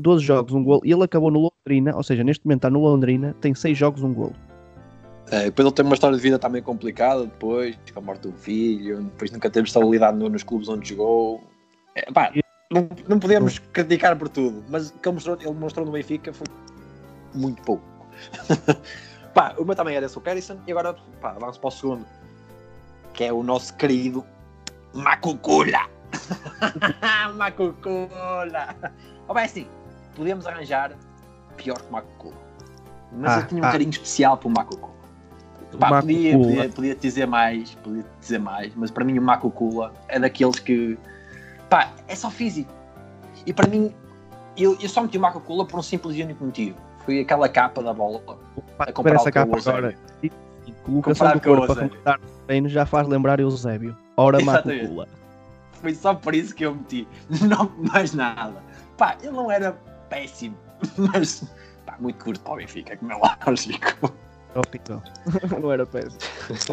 Speaker 2: 12 jogos, 1 golo. E ele acabou no Londrina, ou seja, neste momento está no Londrina, tem 6 jogos, 1 golo.
Speaker 1: É, depois ele tem uma história de vida também complicada, depois, com a morte do filho, depois nunca teve estabilidade no- nos clubes onde jogou. É, pá, não, não podemos criticar por tudo, mas o que ele mostrou, ele mostrou no Benfica foi muito pouco. pá, o meu também era esse, o Kerrison, e agora pá, vamos para o segundo, que é o nosso querido Macucula. Macucula. Oh, bem, assim, podemos arranjar pior que o Macucula. Mas
Speaker 2: Ah,
Speaker 1: eu tinha um
Speaker 2: ah.
Speaker 1: carinho especial para o. Pá,
Speaker 2: Maco
Speaker 1: podia,
Speaker 2: Cula.
Speaker 1: podia, podia dizer mais, podia dizer mais, mas para mim o Maco Cula é daqueles que pá, é só físico. E para mim, eu, eu só meti o Maco Cula por um simples e único motivo. Foi aquela capa da bola.
Speaker 2: Pá,
Speaker 1: A comparar
Speaker 2: essa
Speaker 1: com o
Speaker 2: capa agora. E e colocação do
Speaker 1: com o
Speaker 2: corpo para completar o treino já faz lembrar Eusébio. Ora. Macula.
Speaker 1: Foi só por isso que eu meti. Não mais nada. Pá, ele não era péssimo, mas pá, muito curto para o Benfica, como é lógico.
Speaker 2: Horrível. não era péssimo.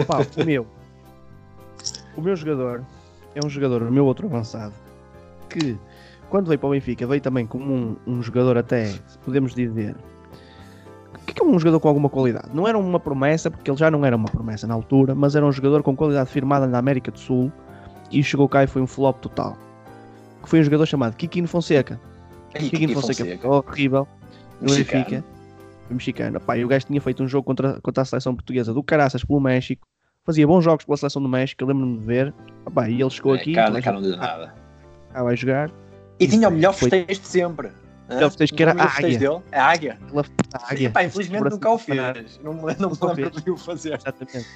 Speaker 2: Opa, o meu. O meu jogador é um jogador, o meu outro avançado, que quando veio para o Benfica veio também como um, um jogador até, podemos dizer, que é um jogador com alguma qualidade. Não era uma promessa, porque ele já não era uma promessa na altura, mas era um jogador com qualidade firmada na América do Sul e chegou cá e foi um flop total. Que foi um jogador chamado Kikino Fonseca.
Speaker 1: Aí,
Speaker 2: Kikino Fonseca, foi horrível no. Benfica. Foi mexicano. Pá, e o gajo tinha feito um jogo contra, contra a seleção portuguesa do Caraças pelo México. Fazia bons jogos pela seleção do México, lembro-me de ver. Pá, e ele chegou
Speaker 1: É,
Speaker 2: aqui,
Speaker 1: cá,
Speaker 2: toda a
Speaker 1: cá
Speaker 2: gente,
Speaker 1: não diz nada.
Speaker 2: ah, vai jogar.
Speaker 1: E tinha o melhor
Speaker 2: Foi-
Speaker 1: festejo de sempre.
Speaker 2: melhor festejo que era
Speaker 1: Não o
Speaker 2: a
Speaker 1: festejo dele? É a águia.
Speaker 2: A águia.
Speaker 1: Pá, infelizmente nunca o fez. Não me não me
Speaker 2: o
Speaker 1: lembro de o fazer.
Speaker 2: Exatamente.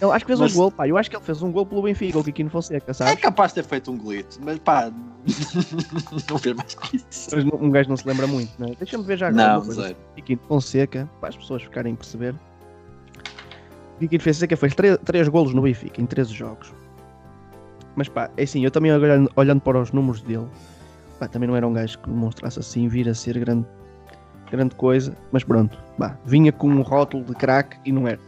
Speaker 2: Ele, acho que fez
Speaker 1: Mas-
Speaker 2: um gol, pá. Eu acho que ele fez um gol pelo Benfica, o Kikino Fonseca,
Speaker 1: É
Speaker 2: sabes?
Speaker 1: capaz de ter feito um golito, mas pá, não fez mais que isso.
Speaker 2: Mas um gajo não se lembra muito, né? Deixa-me ver já agora.
Speaker 1: Não, zero.
Speaker 2: Kikino Fonseca, para as pessoas ficarem a perceber. Kikino Fonseca fez 3 golos no Benfica em 13 jogos. Mas pá, é assim, eu também olhando, olhando para os números dele, pá, também não era um gajo que demonstrasse assim vir a ser grande, grande coisa, mas pronto, pá, vinha com um rótulo de craque e não era.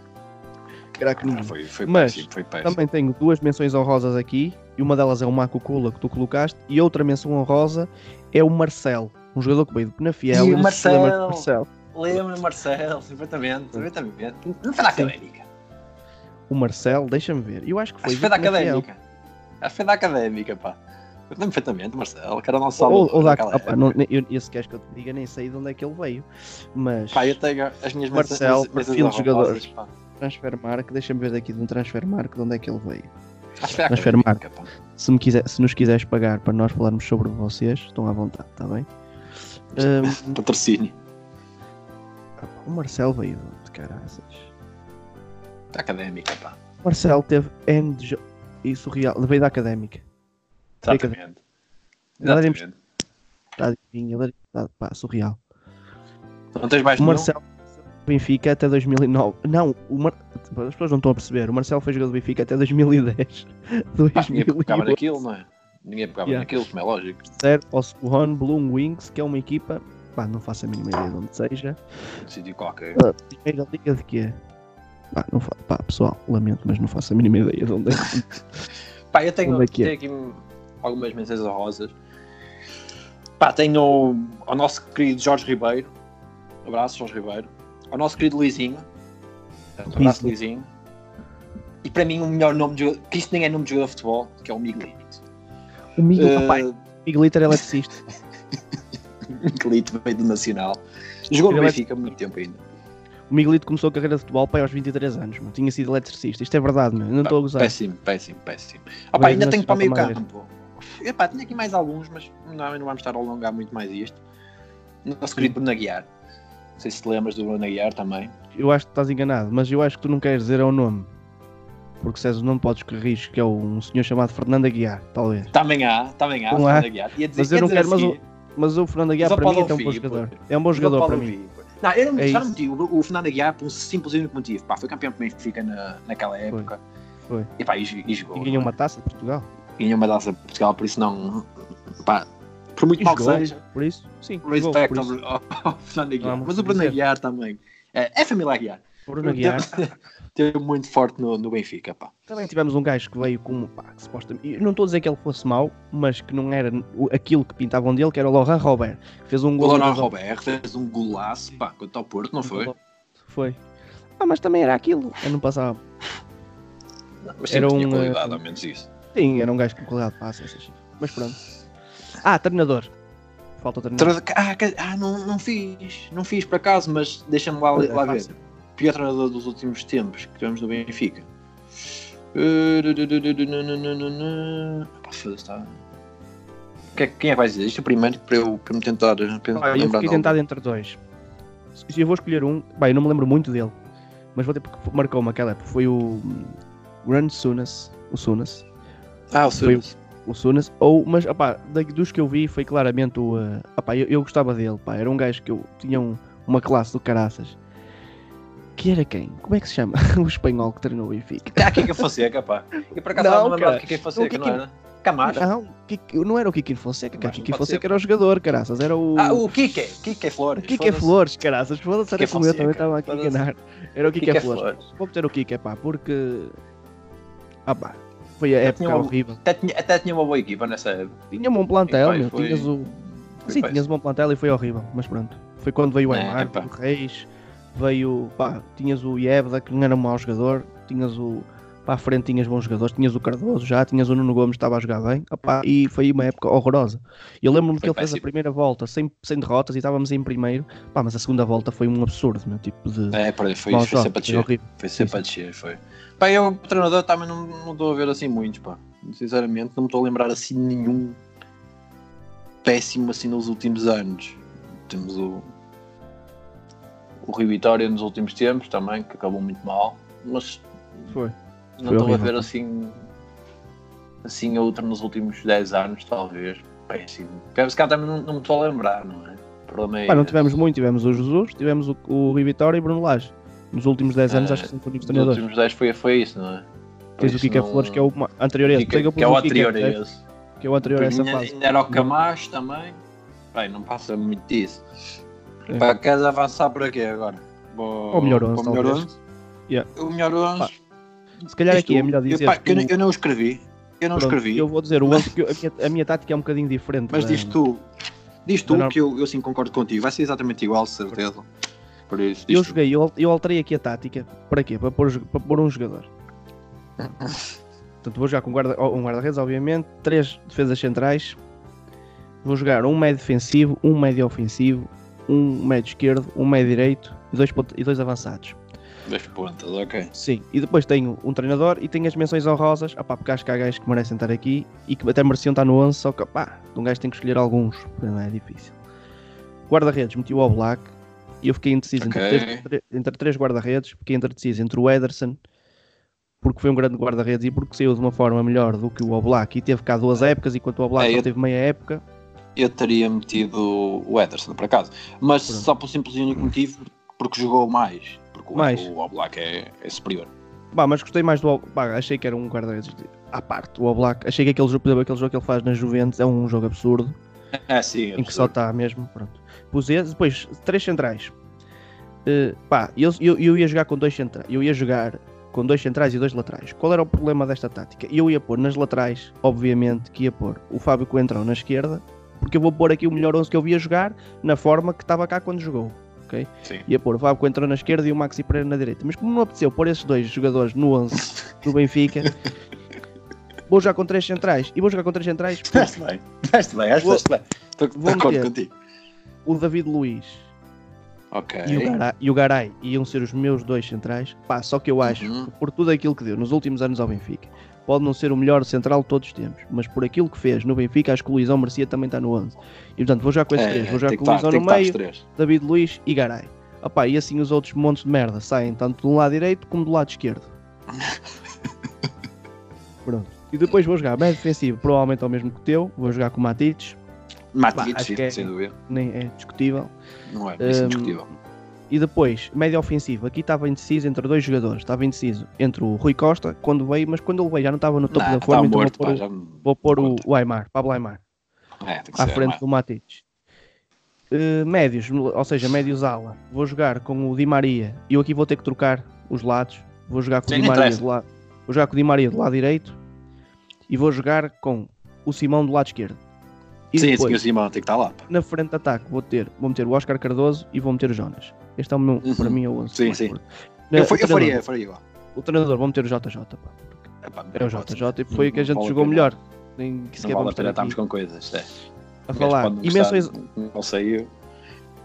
Speaker 2: Craque
Speaker 1: Ah,
Speaker 2: nenhum.
Speaker 1: foi, foi
Speaker 2: Mas
Speaker 1: péssimo, foi péssimo.
Speaker 2: Também tenho duas menções honrosas aqui, e uma delas é o Marco Cula que tu colocaste, e outra menção honrosa é o Marcel, um jogador que veio do Penafiel.
Speaker 1: E o
Speaker 2: não
Speaker 1: Marcel?
Speaker 2: Marcel.
Speaker 1: Lembro-me, Marcelo, perfeitamente, perfeitamente. Não foi da académica.
Speaker 2: O Marcel, deixa-me ver. Eu acho que foi.
Speaker 1: Acho que foi da académica. Acho que foi da académica, pá. Eu lembro perfeitamente, Marcelo, que era o nosso
Speaker 2: Ou, ou da, opa, não, eu, esse queres que eu te diga, nem sei de onde é que ele veio. Mas
Speaker 1: Pá, eu tenho as minhas
Speaker 2: Marcelo, perfil de jogador.
Speaker 1: honrosas, pá.
Speaker 2: Transfermark, deixa-me ver daqui de um Transfermark de onde é que ele veio.
Speaker 1: Acho que foi da
Speaker 2: Transfer
Speaker 1: académica, pá.
Speaker 2: Se, me quiser, se nos quiseres pagar para nós falarmos sobre vocês, estão à vontade, está bem? Hum,
Speaker 1: Patrocínio.
Speaker 2: o Marcel veio de caraças?
Speaker 1: Da académica, pá.
Speaker 2: O Marcel teve N de jo- e surreal, veio da académica.
Speaker 1: Exatamente. Exatamente.
Speaker 2: Está era pá, surreal.
Speaker 1: Não tens mais
Speaker 2: O
Speaker 1: nenhum?
Speaker 2: Benfica até 2009. Não, o Mar... as pessoas não estão a perceber. O Marcel foi jogador do Benfica até 2010.
Speaker 1: Pá, ninguém pegava
Speaker 2: 2008.
Speaker 1: naquilo, não é? Ninguém pegava
Speaker 2: Yeah.
Speaker 1: naquilo, como é lógico.
Speaker 2: Zero ao Suwon Bloom Wings, que é uma equipa, pá, não faço a mínima ideia de onde seja.
Speaker 1: Um sítio qualquer.
Speaker 2: Ah, Primeira liga de quê? Pá, não fa... pá, pessoal, lamento, mas não faço a mínima ideia de onde é.
Speaker 1: Pá, eu tenho,
Speaker 2: é que é?
Speaker 1: tenho aqui algumas mensagens honrosas. Pá, tenho o, ao nosso querido Jorge Ribeiro. Abraço, Jorge Ribeiro. Ao nosso querido Luizinho. Abraço, Luizinho. E para mim, o melhor nome de jogador, que isto nem é nome de jogador de futebol, que é o Miguelito.
Speaker 2: O Miguel,
Speaker 1: Eh,
Speaker 2: rapaz, Miguelito era eletricista.
Speaker 1: Miguelito veio do Nacional. Jogou no
Speaker 2: é-
Speaker 1: Benfica há muito tempo ainda.
Speaker 2: O Miguelito começou a carreira de futebol pai aos 23 anos, mano. tinha sido eletricista. Isto é verdade, meu. Não estou a gozar.
Speaker 1: Péssimo, péssimo, péssimo. Pá,
Speaker 2: Veio
Speaker 1: ainda tenho para o meio campo. Epá, tinha aqui mais alguns, mas não, não vamos estar a alongar muito mais isto. Nosso querido Bruno Aguiar. Não sei se te lembras do Bruno Aguiar também.
Speaker 2: Eu acho que estás enganado, mas eu acho que tu não queres dizer é o nome. Porque se és o nome podes corrigir que é um senhor chamado Fernando Aguiar, talvez.
Speaker 1: Também há, também há,
Speaker 2: há.
Speaker 1: Aguiar. Ia dizer,
Speaker 2: Mas eu não quero, mas
Speaker 1: a
Speaker 2: o, mas o Fernando Aguiar para mim
Speaker 1: pode
Speaker 2: é um bom jogador. É um bom jogador para mim.
Speaker 1: Não, eu não,
Speaker 2: É
Speaker 1: já não
Speaker 2: isso.
Speaker 1: digo, o Fernando Aguiar por um simples e único motivo. Pá, foi campeão do Benfica na, naquela época.
Speaker 2: Foi.
Speaker 1: E, pá, e, e jogou.
Speaker 2: E ganhou uma taça de Portugal.
Speaker 1: ganhou uma taça de Portugal, por isso não. Pá, por muito mal que seja,
Speaker 2: Por isso, sim.
Speaker 1: Respect
Speaker 2: por
Speaker 1: ao, Fernando Aguiar. Mas o Bruno. Aguiar também. É, é família Aguiar.
Speaker 2: O Bruno Aguiar.
Speaker 1: Teve muito forte no, no Benfica, pá.
Speaker 2: Também tivemos um gajo que veio como, pá, que supostamente. eu Não estou a dizer que ele fosse mau, mas que não era o- aquilo que pintavam dele, que era o Laurent Robert. que Fez um
Speaker 1: O
Speaker 2: gol.
Speaker 1: Laurent
Speaker 2: nas-
Speaker 1: Robert fez um golaço, pá, contra o Porto, não foi?
Speaker 2: Foi. Ah, mas também era aquilo. Eu não passava.
Speaker 1: Não, mas
Speaker 2: Era
Speaker 1: sempre tinha
Speaker 2: um,
Speaker 1: qualidade,
Speaker 2: eh,
Speaker 1: ao menos isso.
Speaker 2: Sim, era um gajo com qualidade de passe, essas. Mas pronto. Ah, treinador. Falta o treinador.
Speaker 1: Ah, que- ah, não, não fiz, não fiz por acaso, mas deixa-me lá,
Speaker 2: É
Speaker 1: lá ver. Pior treinador dos últimos tempos que tivemos no Benfica. Pá, foda-se, tá. Que- Quem é que vai dizer isto primeiro para eu, para me tentar pensar,
Speaker 2: Ah, eu fiquei tentado entre dois. Se eu vou escolher um, bem, eu não me lembro muito dele, mas vou ter porque marcou-me aquela época. Foi o Run Sunas, o Sunas,
Speaker 1: Ah, o
Speaker 2: foi
Speaker 1: seu.
Speaker 2: O Sunas, ou, mas opá, dos que eu vi foi claramente o. Uh, opá, eu, eu gostava dele, pá, era um gajo que eu tinha um- uma classe do caraças. Que era quem? Como é que se chama? o espanhol que treinou o Benfica.
Speaker 1: Ah, Kika Fonseca, pá. Eu por acaso
Speaker 2: Não,
Speaker 1: não,
Speaker 2: cara.
Speaker 1: de Kika Fonseca, não era? Camacho.
Speaker 2: Não, Kiki- não era o Kiki Fonseca, cara. Kiki Fonseca
Speaker 1: ser.
Speaker 2: era o jogador, caraças, era o.
Speaker 1: Ah, o Kike, Kike Flores.
Speaker 2: O Kike. Flores, caraças, foda-se, era como eu também estava aqui a enganar. Era o Kike Flores.
Speaker 1: Flores.
Speaker 2: Vou meter o Kike, pá, porque. Ah pá, foi a época
Speaker 1: uma-
Speaker 2: horrível.
Speaker 1: Até tinha, até tinha uma boa equipa nessa época.
Speaker 2: Tinha um bom plantel, meu.
Speaker 1: foi-
Speaker 2: Tinhas o.
Speaker 1: foi
Speaker 2: Sim, tinhas um bom plantel e foi horrível, mas pronto. Foi quando veio o
Speaker 1: É,
Speaker 2: Aymar, o Reis, veio. pá, tinhas o Iebda, que não era um mau jogador, tinhas o. Para a frente tinhas bons jogadores, tinhas o Cardoso já, tinhas o Nuno Gomes, estava a jogar bem, opá, e foi uma época horrorosa. Eu lembro-me que ele fez a
Speaker 1: péssimo.
Speaker 2: primeira volta sem, sem derrotas e estávamos em primeiro, pá, mas a segunda volta foi um absurdo, meu tipo de.
Speaker 1: É, peraí, foi, foi sempre a descer. Foi sempre a descer, foi. Pá, eu, o treinador, também não, não estou a ver assim muitos, pá. Sinceramente, não me estou a lembrar assim nenhum péssimo assim nos últimos anos. Temos o. O Rio Vitória nos últimos tempos também, que acabou muito mal, mas
Speaker 2: Foi.
Speaker 1: Não estou a ver assim. Assim outro nos últimos 10 anos, talvez. Péssimo. Porque, Se calhar também não, não me estou a lembrar, não é? O problema é
Speaker 2: Pá, não tivemos muito, tivemos o Jesus, tivemos o, o Rui Vitória e Bruno Lage. Nos últimos 10 anos
Speaker 1: Ah,
Speaker 2: acho que são os únicos
Speaker 1: Nos
Speaker 2: treinadores.
Speaker 1: últimos 10 foi, foi isso, não é?
Speaker 2: Tens o Kika
Speaker 1: não-
Speaker 2: Flores, que é o anterior a esse.
Speaker 1: Kika- que é o anterior a esse.
Speaker 2: Que é o anterior a essa fase.
Speaker 1: ainda era o Camacho também. Bem, não passa muito disso.
Speaker 2: É.
Speaker 1: Pá, queres avançar por aqui agora? Vou,
Speaker 2: Ou melhor 11,
Speaker 1: para o melhor
Speaker 2: talvez.
Speaker 1: 11?
Speaker 2: Yeah.
Speaker 1: O melhor 11.
Speaker 2: Se calhar
Speaker 1: Isto-
Speaker 2: aqui é melhor dizer.
Speaker 1: Eu, pá, eu, eu não escrevi. Eu não
Speaker 2: pronto,
Speaker 1: escrevi.
Speaker 2: Eu vou dizer, o 11, que eu- a, minha, a minha tática é um bocadinho diferente.
Speaker 1: Mas
Speaker 2: da-
Speaker 1: diz tu. Diz tu
Speaker 2: Não,
Speaker 1: que eu, eu sim concordo contigo. Vai ser exatamente igual, certeza. Por isso,
Speaker 2: Eu
Speaker 1: tu.
Speaker 2: joguei, eu, eu alterei aqui a tática. Para quê? Para pôr, para pôr um jogador. Portanto, vou jogar com guarda, um guarda-redes, obviamente, três defesas centrais. Vou jogar um médio defensivo, um médio ofensivo, um médio esquerdo, um médio direito e dois, e dois avançados.
Speaker 1: Dois pontas, ok.
Speaker 2: Sim, e depois tenho um treinador e tenho as menções honrosas, opá, porque acho que há gajos que merecem estar aqui e que até mereciam estar no 11, só que pá, um gajo tem que escolher alguns, não é difícil. Guarda-redes meti o Black e eu fiquei indeciso entre,
Speaker 1: Ok.
Speaker 2: três, tre- entre três guarda-redes, fiquei indeciso entre o Ederson, porque foi um grande guarda-redes e porque saiu de uma forma melhor do que o All Black e teve cá duas épocas, enquanto o All Black
Speaker 1: É,
Speaker 2: só
Speaker 1: eu-
Speaker 2: teve meia época.
Speaker 1: Eu teria metido o Ederson, por acaso. Mas
Speaker 2: Pronto.
Speaker 1: só por simples e único motivo, porque jogou mais. Porque o-
Speaker 2: Mais.
Speaker 1: o All Black é, é superior.
Speaker 2: Bah, mas gostei mais do Bah, achei que era um guarda-redes de- à parte, o All Black. Achei que aquele jogo, por exemplo, aquele jogo que ele faz na Juventus é um jogo absurdo.
Speaker 1: É, sim.
Speaker 2: em que só está mesmo, pronto. Pus esse, depois, três centrais. Eh, pá, eu, eu, eu ia jogar com dois centrais. Eu ia jogar com dois centrais e dois laterais. Qual era o problema desta tática? Eu ia pôr nas laterais, obviamente, que ia pôr o Fábio Coentrão na esquerda, porque eu vou pôr aqui o melhor 11 que eu via jogar na forma que estava cá quando jogou. Ok?
Speaker 1: Sim.
Speaker 2: Ia pôr o Fábio Coentrão na esquerda e o Maxi Pereira na direita. Mas como não apeteceu pôr esses dois jogadores no 11 do Benfica, vou jogar com três centrais. E vou jogar com três centrais
Speaker 1: Fizeste bem. Fizeste bem, acho que fizeste bem. Estou de acordo contigo.
Speaker 2: o David Luiz
Speaker 1: Ok.
Speaker 2: e o, Garay, e o Garay iam ser os meus dois centrais. Pá, só que eu acho
Speaker 1: Uhum.
Speaker 2: que por tudo aquilo que deu nos últimos anos ao Benfica, pode não ser o melhor central de todos os tempos, mas por aquilo que fez no Benfica, acho que o Luizão merecia também estar no 11. E portanto, vou jogar com esses
Speaker 1: É,
Speaker 2: três. Vou jogar
Speaker 1: tem
Speaker 2: com o Luizão
Speaker 1: tem
Speaker 2: no
Speaker 1: os
Speaker 2: meio. David Luiz e Garay. Opá, e assim os outros montes de merda saem tanto do lado direito como do lado esquerdo. Pronto. E depois vou jogar médio defensivo, provavelmente ao mesmo que o teu. Vou jogar com o Matites,
Speaker 1: Matites, sim,
Speaker 2: é-
Speaker 1: sem dúvida.
Speaker 2: nem é discutível.
Speaker 1: Não é, é indiscutível.
Speaker 2: E depois, médio ofensivo, aqui estava indeciso entre dois jogadores. Estava indeciso entre o Rui Costa, quando veio, mas quando ele veio já não estava no topo
Speaker 1: Não,
Speaker 2: da
Speaker 1: está
Speaker 2: forma, então
Speaker 1: morto,
Speaker 2: vou
Speaker 1: pá,
Speaker 2: pôr, o-
Speaker 1: já me-
Speaker 2: vou pôr o, o Aymar, Pablo Aymar,
Speaker 1: É,
Speaker 2: à frente
Speaker 1: é?
Speaker 2: do Matites. Eh, médios, ou seja, médios ala, vou jogar com o Di Maria eu aqui vou ter que trocar os lados. Vou jogar com
Speaker 1: Sim,
Speaker 2: o Di Maria do lado, vou jogar com o Di Maria do lado direito e vou jogar com o Simão do lado esquerdo. E
Speaker 1: Sim,
Speaker 2: depois,
Speaker 1: sim, o Simão tem que estar lá. pá.
Speaker 2: na frente de ataque vou ter, vou meter o Oscar Cardoso e vou meter o Jonas. Este é o meu,
Speaker 1: Uhum.
Speaker 2: para mim é o 11.
Speaker 1: Sim,
Speaker 2: mais
Speaker 1: sim. Eu,
Speaker 2: Na-
Speaker 1: fa-
Speaker 2: o
Speaker 1: eu
Speaker 2: treinador-
Speaker 1: faria, eu faria igual.
Speaker 2: O treinador, vou meter o JJ, pá.
Speaker 1: Epá,
Speaker 2: É o JJ e foi o que a gente jogou
Speaker 1: pena.
Speaker 2: melhor. Nem que sequer
Speaker 1: Não vale a
Speaker 2: vamos
Speaker 1: pena
Speaker 2: ter
Speaker 1: estarmos
Speaker 2: aqui
Speaker 1: com coisas. É.
Speaker 2: a falar. E menções,
Speaker 1: Não saiu.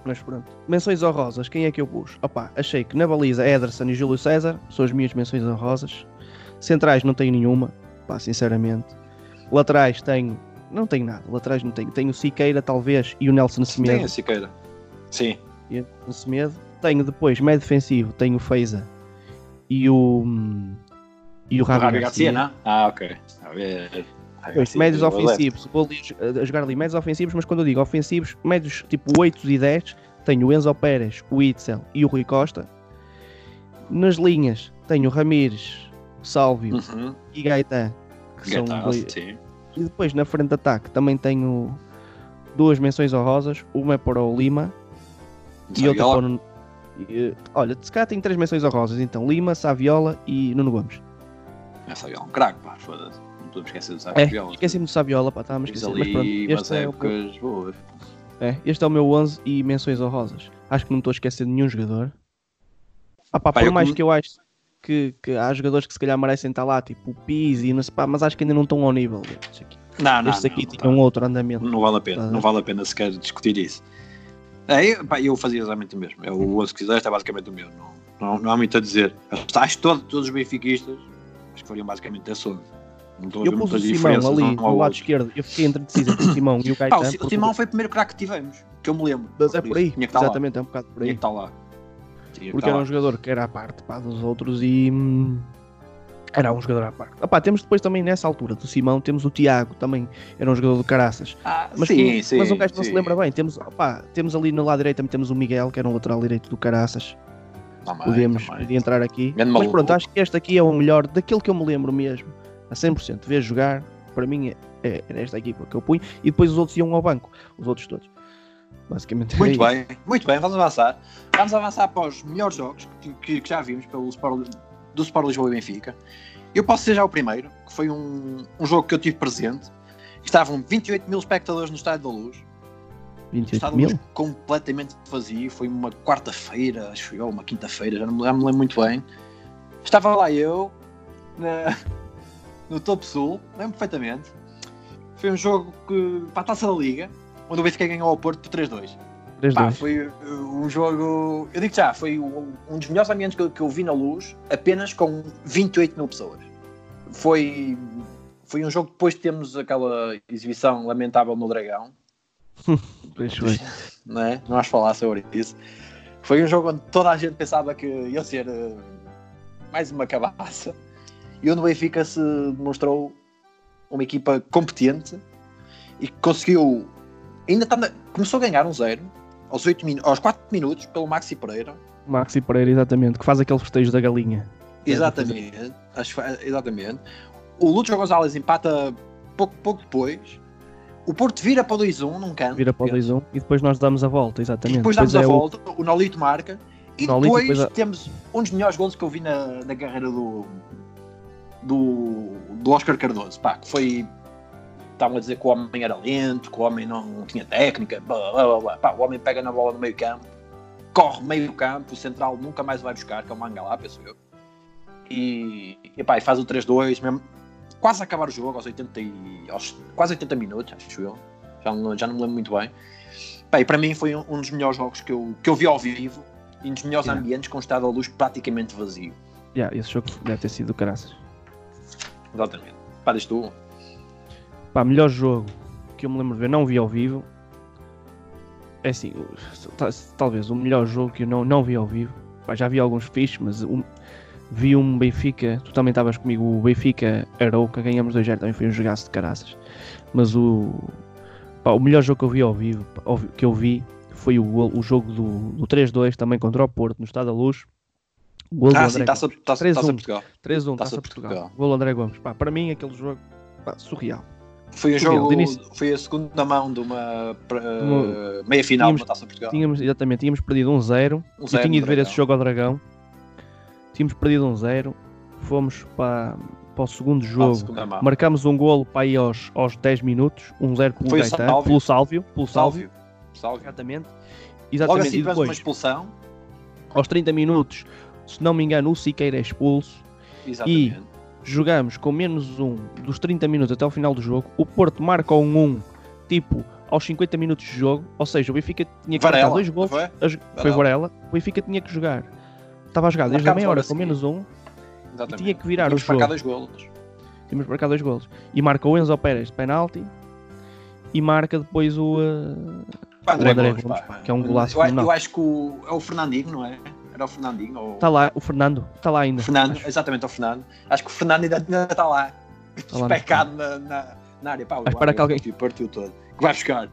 Speaker 2: mas pronto. Menções honrosas, quem é que eu pus? Opá, achei que na baliza Ederson e Júlio César são as minhas menções honrosas. Centrais não tenho nenhuma, pá, sinceramente. Laterais tenho, não tenho nada. Laterais não tenho. Tenho o Siqueira, talvez, e o Nelson
Speaker 1: Tem
Speaker 2: Semedo.
Speaker 1: a Siqueira. Sim.
Speaker 2: E o Nelson Semedo. Tenho depois, médio defensivo, tenho o Feiza e o. E o Rabi Garcia.
Speaker 1: Não? Ah, ok.
Speaker 2: Pois,
Speaker 1: Garcia,
Speaker 2: médios ofensivos, vou ali jo- a jogar ali médios ofensivos, mas quando eu digo ofensivos, médios tipo 8 e 10, tenho o Enzo Pérez, o Itzel e o Rui Costa. Nas linhas, tenho o Ramires, o Sálvio
Speaker 1: Uhum.
Speaker 2: e Gaetan, que são
Speaker 1: Gaetano,
Speaker 2: dois.
Speaker 1: sim.
Speaker 2: E depois na frente de ataque também tenho duas menções honrosas, uma é para o Lima e outra
Speaker 1: Saviola.
Speaker 2: para o. e, Olha, se calhar tenho três menções honrosas, então Lima, Saviola e Nuno Gomes.
Speaker 1: É Saviola, um craque, pá, foda-se. Não podemos esquecer do
Speaker 2: É,
Speaker 1: Saviola.
Speaker 2: esqueci-me do Saviola, pá, estava a esquecer. Mas pronto,
Speaker 1: ali
Speaker 2: este é o
Speaker 1: épocas boas.
Speaker 2: É, este é o meu 11 e menções honrosas. Acho que não estou a esquecer de nenhum jogador. Ah, pá,
Speaker 1: Pá,
Speaker 2: por
Speaker 1: eu
Speaker 2: mais
Speaker 1: como-
Speaker 2: que eu acho que, que há jogadores que se calhar merecem estar lá, tipo o Pizzi, não sei, pá, mas acho que ainda não estão ao nível.
Speaker 1: Não, não,
Speaker 2: Estes aqui
Speaker 1: não,
Speaker 2: tinham
Speaker 1: tá.
Speaker 2: outro andamento.
Speaker 1: Não vale a pena,
Speaker 2: Tá.
Speaker 1: não vale a pena sequer discutir isso. Eu, pá, eu fazia exatamente o mesmo. É, o 11 que fizeste é basicamente o meu. Não, não, não há muito a dizer. Acho que todos, todos os benfiquistas acho que fariam basicamente esse 11. Não estou a
Speaker 2: Eu pus o Simão ali
Speaker 1: ao
Speaker 2: do lado esquerdo. Eu fiquei entre deciso entre o Simão e o
Speaker 1: Pá,
Speaker 2: Gaetan.
Speaker 1: o, o Simão foi o primeiro craque que tivemos, que eu me lembro.
Speaker 2: Mas é por aí,
Speaker 1: Tinha estar lá.
Speaker 2: exatamente, é um bocado por
Speaker 1: Tinha
Speaker 2: aí.
Speaker 1: que estar lá. Tinha que
Speaker 2: Porque era um jogador que era à parte pá, dos outros e. Era um jogador à parte. Pá, temos depois também nessa altura do Simão, temos o Tiago, também era um jogador do Caraças.
Speaker 1: Ah,
Speaker 2: Mas,
Speaker 1: sim,
Speaker 2: que-
Speaker 1: sim,
Speaker 2: mas um gajo não se lembra bem. Temos, opá, temos ali no lado direito também temos o Miguel, que era um lateral direito do Caraças.
Speaker 1: Também,
Speaker 2: Podíamos
Speaker 1: também.
Speaker 2: podia entrar aqui.
Speaker 1: Grande
Speaker 2: Mas
Speaker 1: maluco.
Speaker 2: pronto, acho que este aqui é o melhor daquilo que eu me lembro mesmo. A 100%. Ver jogar, para mim, é, é, era esta equipa que eu punho. E depois os outros iam ao banco. Os outros todos. Basicamente.
Speaker 1: Muito
Speaker 2: era
Speaker 1: bem, muito bem, vamos avançar. Vamos avançar para os melhores jogos que, que- que já vimos pelo Sport, do Sport Lisboa e Benfica. Eu posso ser já o primeiro, que foi um, um jogo que eu tive presente. Estavam 28 mil espectadores no Estádio da Luz.
Speaker 2: 28 mil?
Speaker 1: completamente vazio. Foi uma quarta-feira, acho eu, uma quinta-feira, já, não, já me lembro muito bem. Estava lá eu, na, no Topo Sul, lembro perfeitamente. Foi um jogo que, para a taça da Liga, onde o Benfica ganhou ao Porto por 3-2.
Speaker 2: 3-2.
Speaker 1: Foi uh, um jogo, eu digo já, foi um dos melhores ambientes que eu, que eu vi na luz, apenas com 28 mil pessoas. Foi, foi um jogo depois de termos aquela exibição lamentável no Dragão,
Speaker 2: Pois foi.
Speaker 1: não é? Não vais falar sobre isso. Foi um jogo onde toda a gente pensava que ia ser uh, mais uma cabaça. E onde o Benfica se demonstrou uma equipa competente e que conseguiu. Ainda está na- começou a ganhar um zero aos, 8 min... aos 4 minutos pelo Maxi Pereira.
Speaker 2: Maxi Pereira, exatamente, que faz aquele festejo da galinha.
Speaker 1: Exatamente. Acho, exatamente. O Lúcio Gonzalez empata pouco, pouco depois. O Porto vira para o 2-1 num canto.
Speaker 2: Vira para o 2-1 e depois nós damos a volta,
Speaker 1: E
Speaker 2: exatamente.
Speaker 1: depois damos
Speaker 2: é
Speaker 1: a
Speaker 2: o-
Speaker 1: volta, o Nolito marca. E
Speaker 2: Nolito,
Speaker 1: depois
Speaker 2: depois a-
Speaker 1: temos um dos melhores gols que eu vi na, na carreira do, do, do Oscar Cardoso. Pá, que foi. Estavam a dizer que o homem era lento, que o homem não, tinha técnica. Blá, blá, blá, blá. Pá, o homem pega na bola no meio campo, corre meio campo, o central nunca mais vai buscar, que é o Mangalá, penso eu. E, e, pá, e faz o 3-2, mesmo, quase a acabar o jogo, aos 80, e, aos quase 80 minutos, acho eu. Já não, já não me lembro muito bem. Pá, e para mim foi um, um dos melhores jogos que eu, que eu vi ao vivo e um dos melhores
Speaker 2: Yeah.
Speaker 1: ambientes com o estado da luz praticamente vazio.
Speaker 2: Yeah, esse jogo deve ter sido do caraças.
Speaker 1: Exatamente. Pá, diz tu.
Speaker 2: Pá, melhor jogo que eu me lembro de ver, não vi ao vivo. É assim, talvez o melhor jogo que eu não, não vi ao vivo. Pá, já vi alguns fixos, mas um- vi um Benfica, tu também estavas comigo, o Benfica Arouca, ganhamos 2-0, também foi um jogaço de caraças. Mas o, pá, o melhor jogo que eu vi ao vivo, que eu vi, foi o, o jogo do, do 3-2, também contra o Porto, no Estado da Luz. O gol do
Speaker 1: Ah,
Speaker 2: André
Speaker 1: sim, taça, taça,
Speaker 2: 3-1.
Speaker 1: taça Portugal.
Speaker 2: 3-1,
Speaker 1: Taça
Speaker 2: Taça
Speaker 1: Portugal.
Speaker 2: Portugal. Gol do André Gomes. Pá, para mim, aquele jogo, pá, surreal.
Speaker 1: Foi um jogo,
Speaker 2: início.
Speaker 1: foi a segunda mão de uma
Speaker 2: Uma-
Speaker 1: meia final
Speaker 2: Tínhamos-
Speaker 1: de taça Portugal.
Speaker 2: Tínhamos, exatamente, tínhamos perdido um 0
Speaker 1: Um
Speaker 2: Eu
Speaker 1: zero
Speaker 2: tinha
Speaker 1: no
Speaker 2: de ver esse jogo ao Dragão. Tínhamos perdido um 0 Fomos para, para o segundo jogo. Marcámos um golo para aí aos, aos 10 minutos. Um 0 pelo Gaetano,
Speaker 1: Sálvio.
Speaker 2: pelo Sálvio. Pelo Sálvio.
Speaker 1: Sálvio. Sálvio.
Speaker 2: Exatamente.
Speaker 1: Logo
Speaker 2: Exatamente.
Speaker 1: assim
Speaker 2: e
Speaker 1: tivemos uma
Speaker 2: depois,
Speaker 1: expulsão.
Speaker 2: aos 30 minutos, se não me engano, o Siqueira é expulso.
Speaker 1: Exatamente.
Speaker 2: Jogamos com menos um dos 30 minutos até ao final do jogo. O Porto marca um 1, tipo, aos 50 minutos de jogo. Ou seja, o Benfica tinha que marcar dois gols.
Speaker 1: Foi?
Speaker 2: a Foi
Speaker 1: Varela.
Speaker 2: O Benfica tinha que jogar. Estava a jogar desde a meia hora com menos um.
Speaker 1: Exatamente.
Speaker 2: tinha que virar
Speaker 1: Tínhamos
Speaker 2: o jogo.
Speaker 1: dois golos.
Speaker 2: Tínhamos marcado dois golos. E marca o Enzo Pérez de penalti. E marca depois o. uh,
Speaker 1: Pá,
Speaker 2: O André
Speaker 1: Gomes,
Speaker 2: que é um golaço
Speaker 1: eu, eu acho que o, é o Fernandinho, não é? Era o Fernandinho? Ou...
Speaker 2: Está lá, o Fernando. Está lá ainda.
Speaker 1: Fernando,
Speaker 2: acho.
Speaker 1: exatamente, o Fernando. Acho que o Fernando ainda, ainda está lá.
Speaker 2: Tá lá no
Speaker 1: Especado na, na, na área. Pá,
Speaker 2: espera que alguém-
Speaker 1: Partiu, todo. Que vai buscar.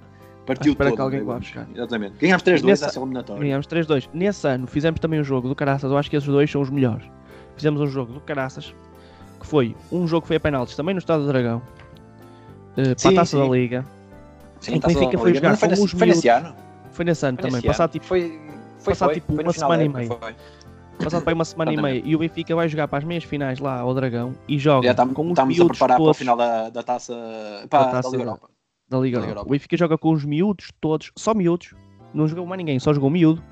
Speaker 1: Partiu todo.
Speaker 2: que alguém vá
Speaker 1: Gomes.
Speaker 2: buscar.
Speaker 1: Exatamente. Ganhámos 3-2
Speaker 2: Nessa-
Speaker 1: nessa eliminatória.
Speaker 2: Ganhámos 3-2. Nesse ano fizemos também um jogo do Caraças. Eu acho que esses dois são os melhores. Fizemos um jogo do Caraças. Que foi um jogo que foi a penaltis também no Estado do Dragão. uh, para
Speaker 1: Sim,
Speaker 2: a taça
Speaker 1: sim.
Speaker 2: da Liga.
Speaker 1: Sim,
Speaker 2: em que o Benfica foi jogar
Speaker 1: foi nesse- Foi nesse ano.
Speaker 2: Foi nesse ano
Speaker 1: Foi
Speaker 2: também.
Speaker 1: nesse
Speaker 2: Passado tipo,
Speaker 1: Foi, foi,
Speaker 2: passado
Speaker 1: foi,
Speaker 2: tipo
Speaker 1: foi
Speaker 2: uma semana
Speaker 1: da
Speaker 2: e
Speaker 1: época,
Speaker 2: meia.
Speaker 1: foi.
Speaker 2: passado para aí uma semana e meia. E o Benfica vai jogar para as meias finais lá ao Dragão. E joga
Speaker 1: Já estamos,
Speaker 2: com os
Speaker 1: estamos a preparar para o
Speaker 2: todos.
Speaker 1: final da, da taça. Para, da,
Speaker 2: taça
Speaker 1: Liga
Speaker 2: da-
Speaker 1: Europa.
Speaker 2: da Liga
Speaker 1: da Liga
Speaker 2: Europa. O Benfica joga com os miúdos todos, só miúdos. Não jogou mais ninguém, só jogou miúdo.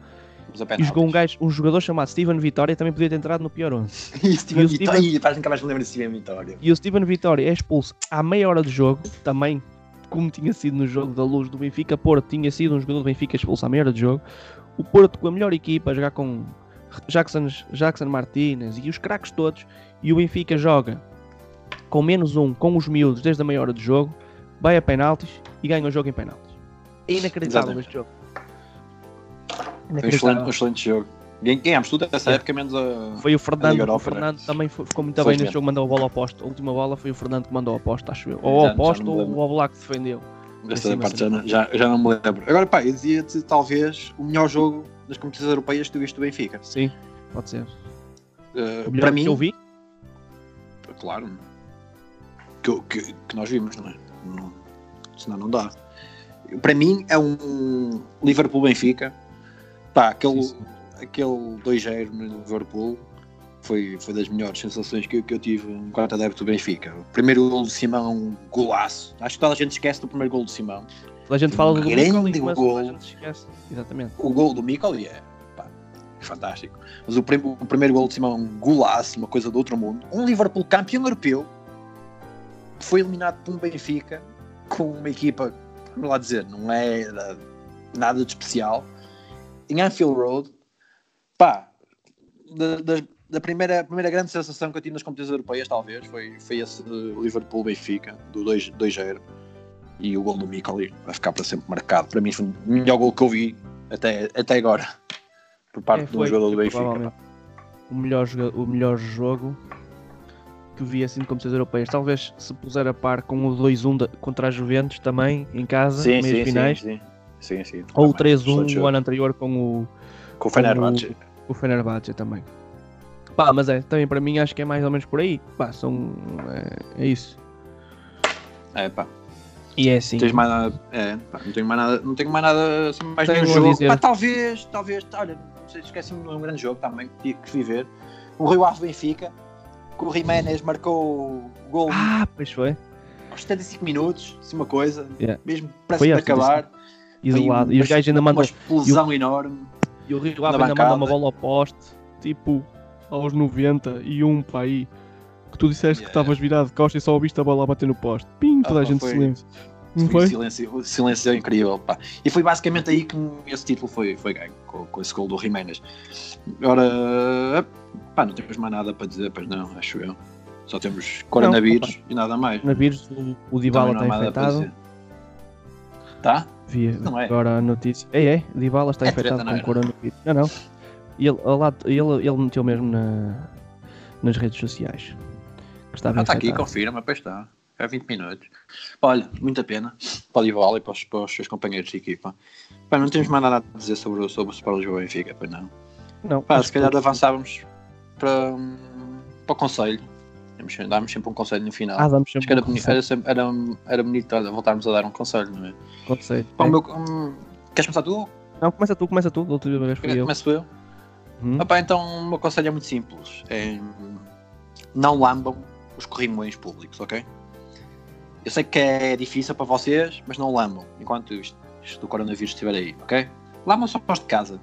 Speaker 2: E jogou um, gajo, um jogador chamado Steven Vitória, também podia ter entrado no pior 11.
Speaker 1: E o Steven
Speaker 2: E o
Speaker 1: Vitória.
Speaker 2: Steven-
Speaker 1: faz nunca mais me lembro de Steven Vitória.
Speaker 2: E o Steven Vitória é expulso à meia hora de jogo, também como tinha sido no jogo da luz do Benfica. Porto tinha sido um jogador do Benfica expulso à meia hora de jogo. O Porto com a melhor equipa, a jogar com Jackson, Jackson Martínez e os craques todos. E o Benfica joga com menos um, com os miúdos desde a meia hora de jogo, vai a penaltis e ganha o jogo em penaltis. É inacreditável
Speaker 1: Exatamente.
Speaker 2: este jogo.
Speaker 1: Foi um excelente, um excelente jogo. Gan- Ganhámos tudo nessa
Speaker 2: É.
Speaker 1: época, menos a.
Speaker 2: Foi o Fernando, o
Speaker 1: né?
Speaker 2: Fernando também foi- ficou muito bem nesse jogo, mandou a bola ao posto. A última bola foi o Fernando que mandou ao posto, acho eu. Ou ao posto ou o Oblak defendeu.
Speaker 1: Desta
Speaker 2: Sim,
Speaker 1: parte já, não- já, já não me lembro. Agora, pá, eu dizia-te talvez o melhor jogo das competições europeias que tu viste do Benfica.
Speaker 2: Sim, pode ser.
Speaker 1: Uh, para
Speaker 2: que
Speaker 1: mim,
Speaker 2: eu vi,
Speaker 1: claro, que, que, que nós vimos, não é? Não, senão não dá. Para mim é um Liverpool-Benfica. Pá, aquele,
Speaker 2: Sim, sim.
Speaker 1: aquele 2-0 no Liverpool foi, foi das melhores sensações que, que eu tive enquanto adepto do Benfica. O primeiro gol do Simão, um golaço. Acho que toda a gente esquece do primeiro gol do Simão.
Speaker 2: Toda a gente fala do
Speaker 1: grande
Speaker 2: mas
Speaker 1: gol.
Speaker 2: toda a gente esquece. Exatamente.
Speaker 1: O gol do Mikoli é pá, fantástico. Mas o, prim- o primeiro gol de Simão é um golaço, uma coisa do outro mundo. Um Liverpool campeão europeu foi eliminado por um Benfica com uma equipa, vamos lá dizer, não é da- nada de especial. Em Anfield Road, pá, da, da- primeira, primeira grande sensação que eu tive nas competições europeias, talvez, foi, foi esse uh, Liverpool-Benfica, do 2 2-0. E o gol do Mikoli vai ficar para sempre marcado. Para mim foi o melhor gol que eu vi até, até agora, por parte
Speaker 2: É,
Speaker 1: de um
Speaker 2: foi,
Speaker 1: jogador do
Speaker 2: foi
Speaker 1: Benfica.
Speaker 2: O melhor, o melhor jogo que vi assim de competições europeias. Talvez se puser a par com o 2-1 da- contra a Juventus também, em casa,
Speaker 1: Sim,
Speaker 2: meias
Speaker 1: sim,
Speaker 2: finais.
Speaker 1: sim, sim, sim, sim.
Speaker 2: Ou o
Speaker 1: Também, excelente
Speaker 2: 3-1 do
Speaker 1: jogo.
Speaker 2: ano anterior com o,
Speaker 1: Com o Fenerbahçe.
Speaker 2: o Fenerbahçe também. Pá, mas é, também para mim acho que é mais ou menos por aí. Pá, são, é, é isso.
Speaker 1: É, pá.
Speaker 2: E é assim.
Speaker 1: Tens mais nada. É, pá, não tenho mais nada. Não tenho mais nada. Assim, mais nenhum jogo. Pá, talvez, talvez. Olha, esqueci-me de um grande jogo também que tive que viver. O Rio Ave Benfica, que o Jiménez marcou o gol
Speaker 2: Ah, pois foi.
Speaker 1: aos 75 minutos, assim uma coisa,
Speaker 2: Yeah.
Speaker 1: mesmo para
Speaker 2: aos
Speaker 1: acabar.
Speaker 2: Isolado.
Speaker 1: Foi
Speaker 2: E os gajos ainda mandam.
Speaker 1: Uma explosão enorme.
Speaker 2: E o Rio Ave ainda manda uma bola ao poste, tipo aos 91 para aí. Que tu disseste que
Speaker 1: Yeah.
Speaker 2: estavas virado de costas e só ouviste a bola a bater no poste. Pim, toda
Speaker 1: Ah,
Speaker 2: a gente
Speaker 1: foi-
Speaker 2: silêncio. Não
Speaker 1: Foi
Speaker 2: foi?
Speaker 1: um silêncio, silêncio é incrível. Pá. E foi basicamente aí que esse título foi, foi ganho, com, com esse gol do Jiménez. Agora, pá, não temos mais nada para dizer, pois não, acho eu. Só temos coronavírus e nada mais.
Speaker 2: Na vírus, o, Dybala
Speaker 1: não
Speaker 2: está infectado.
Speaker 1: Tá?
Speaker 2: Vi
Speaker 1: Não é.
Speaker 2: agora a notícia. É, é, Dybala está
Speaker 1: É
Speaker 2: infectado
Speaker 1: não
Speaker 2: com
Speaker 1: era?
Speaker 2: coronavírus. Não, não. Ele, ele, ele meteu mesmo na, nas redes sociais. Que estava
Speaker 1: Ah, está aqui, confirma, pois está. É 20 minutos. Olha, muita pena para o Dival e para os, para os seus companheiros de equipa. Pá, não temos mais nada a dizer sobre, o- sobre o Sport Lisboa Benfica, pois não.
Speaker 2: Não,
Speaker 1: Pá,
Speaker 2: acho
Speaker 1: se calhar
Speaker 2: que-
Speaker 1: avançávamos para, hum, para o conselho. Damos sempre- Dávamos sempre um conselho no final.
Speaker 2: Ah, damos
Speaker 1: Acho
Speaker 2: sempre
Speaker 1: que era,
Speaker 2: um
Speaker 1: era, sempre- era, era bonito olha, voltarmos a dar um conselho, não é?
Speaker 2: conselho.
Speaker 1: Pá,
Speaker 2: É.
Speaker 1: meu- hum, queres começar tu?
Speaker 2: Não, começa tu, começa tu. Da última vez fui eu.
Speaker 1: Começo eu.
Speaker 2: Hum?
Speaker 1: Ah, pá, então o meu conselho é muito simples. É, não lambam os corrimões públicos, ok? Eu sei que é difícil para vocês, mas não lambam enquanto isto, isto do coronavírus estiver aí, ok? Lambam só os de casa,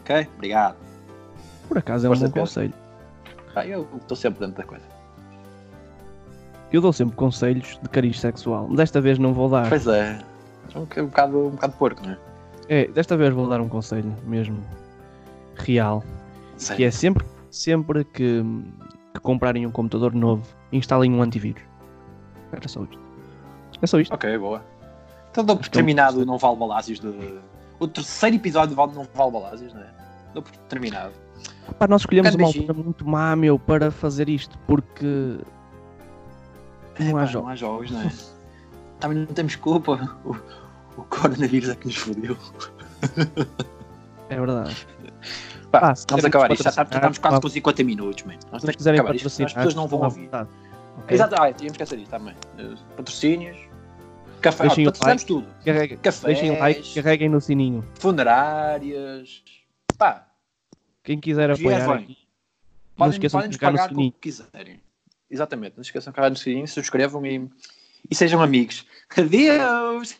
Speaker 1: ok? Obrigado.
Speaker 2: Por acaso é um bom conselho.
Speaker 1: Pá, eu estou sempre dentro da coisa.
Speaker 2: Eu dou sempre conselhos de cariz sexual. Desta vez não vou dar.
Speaker 1: Pois é. É um bocado, um bocado porco, não é?
Speaker 2: É, desta vez vou dar um conselho mesmo real. Que é sempre, sempre que, que comprarem um computador novo, instalem um antivírus. Era só isto. É só isto.
Speaker 1: Ok, boa. Então dou por
Speaker 2: é
Speaker 1: terminado o. Não Vale Balásios de... O terceiro episódio de Não Vale Balásios, não é? Dou por terminado.
Speaker 2: Pá, nós escolhemos uma altura muito má, meu, para fazer isto, porque não há
Speaker 1: Pá,
Speaker 2: jogos.
Speaker 1: Não há jogos, não é? Também não temos culpa. O, o coronavírus é que nos fodeu.
Speaker 2: É verdade.
Speaker 1: Pá,
Speaker 2: se
Speaker 1: vamos
Speaker 2: quiserem
Speaker 1: acabar isto. Já
Speaker 2: patrocinar,
Speaker 1: estamos quase com 50 minutos, man. Nós temos que acabar isto, as pessoas não vão ouvir.
Speaker 2: vontade, ok?
Speaker 1: Exato, ah, tínhamos que esquecer isto também. Eh, Patrocínios, café,
Speaker 2: Deixem
Speaker 1: ah, patrocinamos tudo.
Speaker 2: Carreguem,
Speaker 1: Cafés,
Speaker 2: deixem like, carreguem no sininho.
Speaker 1: funerárias. Pá,
Speaker 2: Quem quiser apoiar
Speaker 1: vem.
Speaker 2: aqui, não
Speaker 1: podem,
Speaker 2: esqueçam
Speaker 1: podem
Speaker 2: de clicar no
Speaker 1: pagar com o
Speaker 2: sininho.
Speaker 1: que quiserem. Exatamente, não se esqueçam de carregar no sininho, subscrevam e, e sejam amigos. Adeus!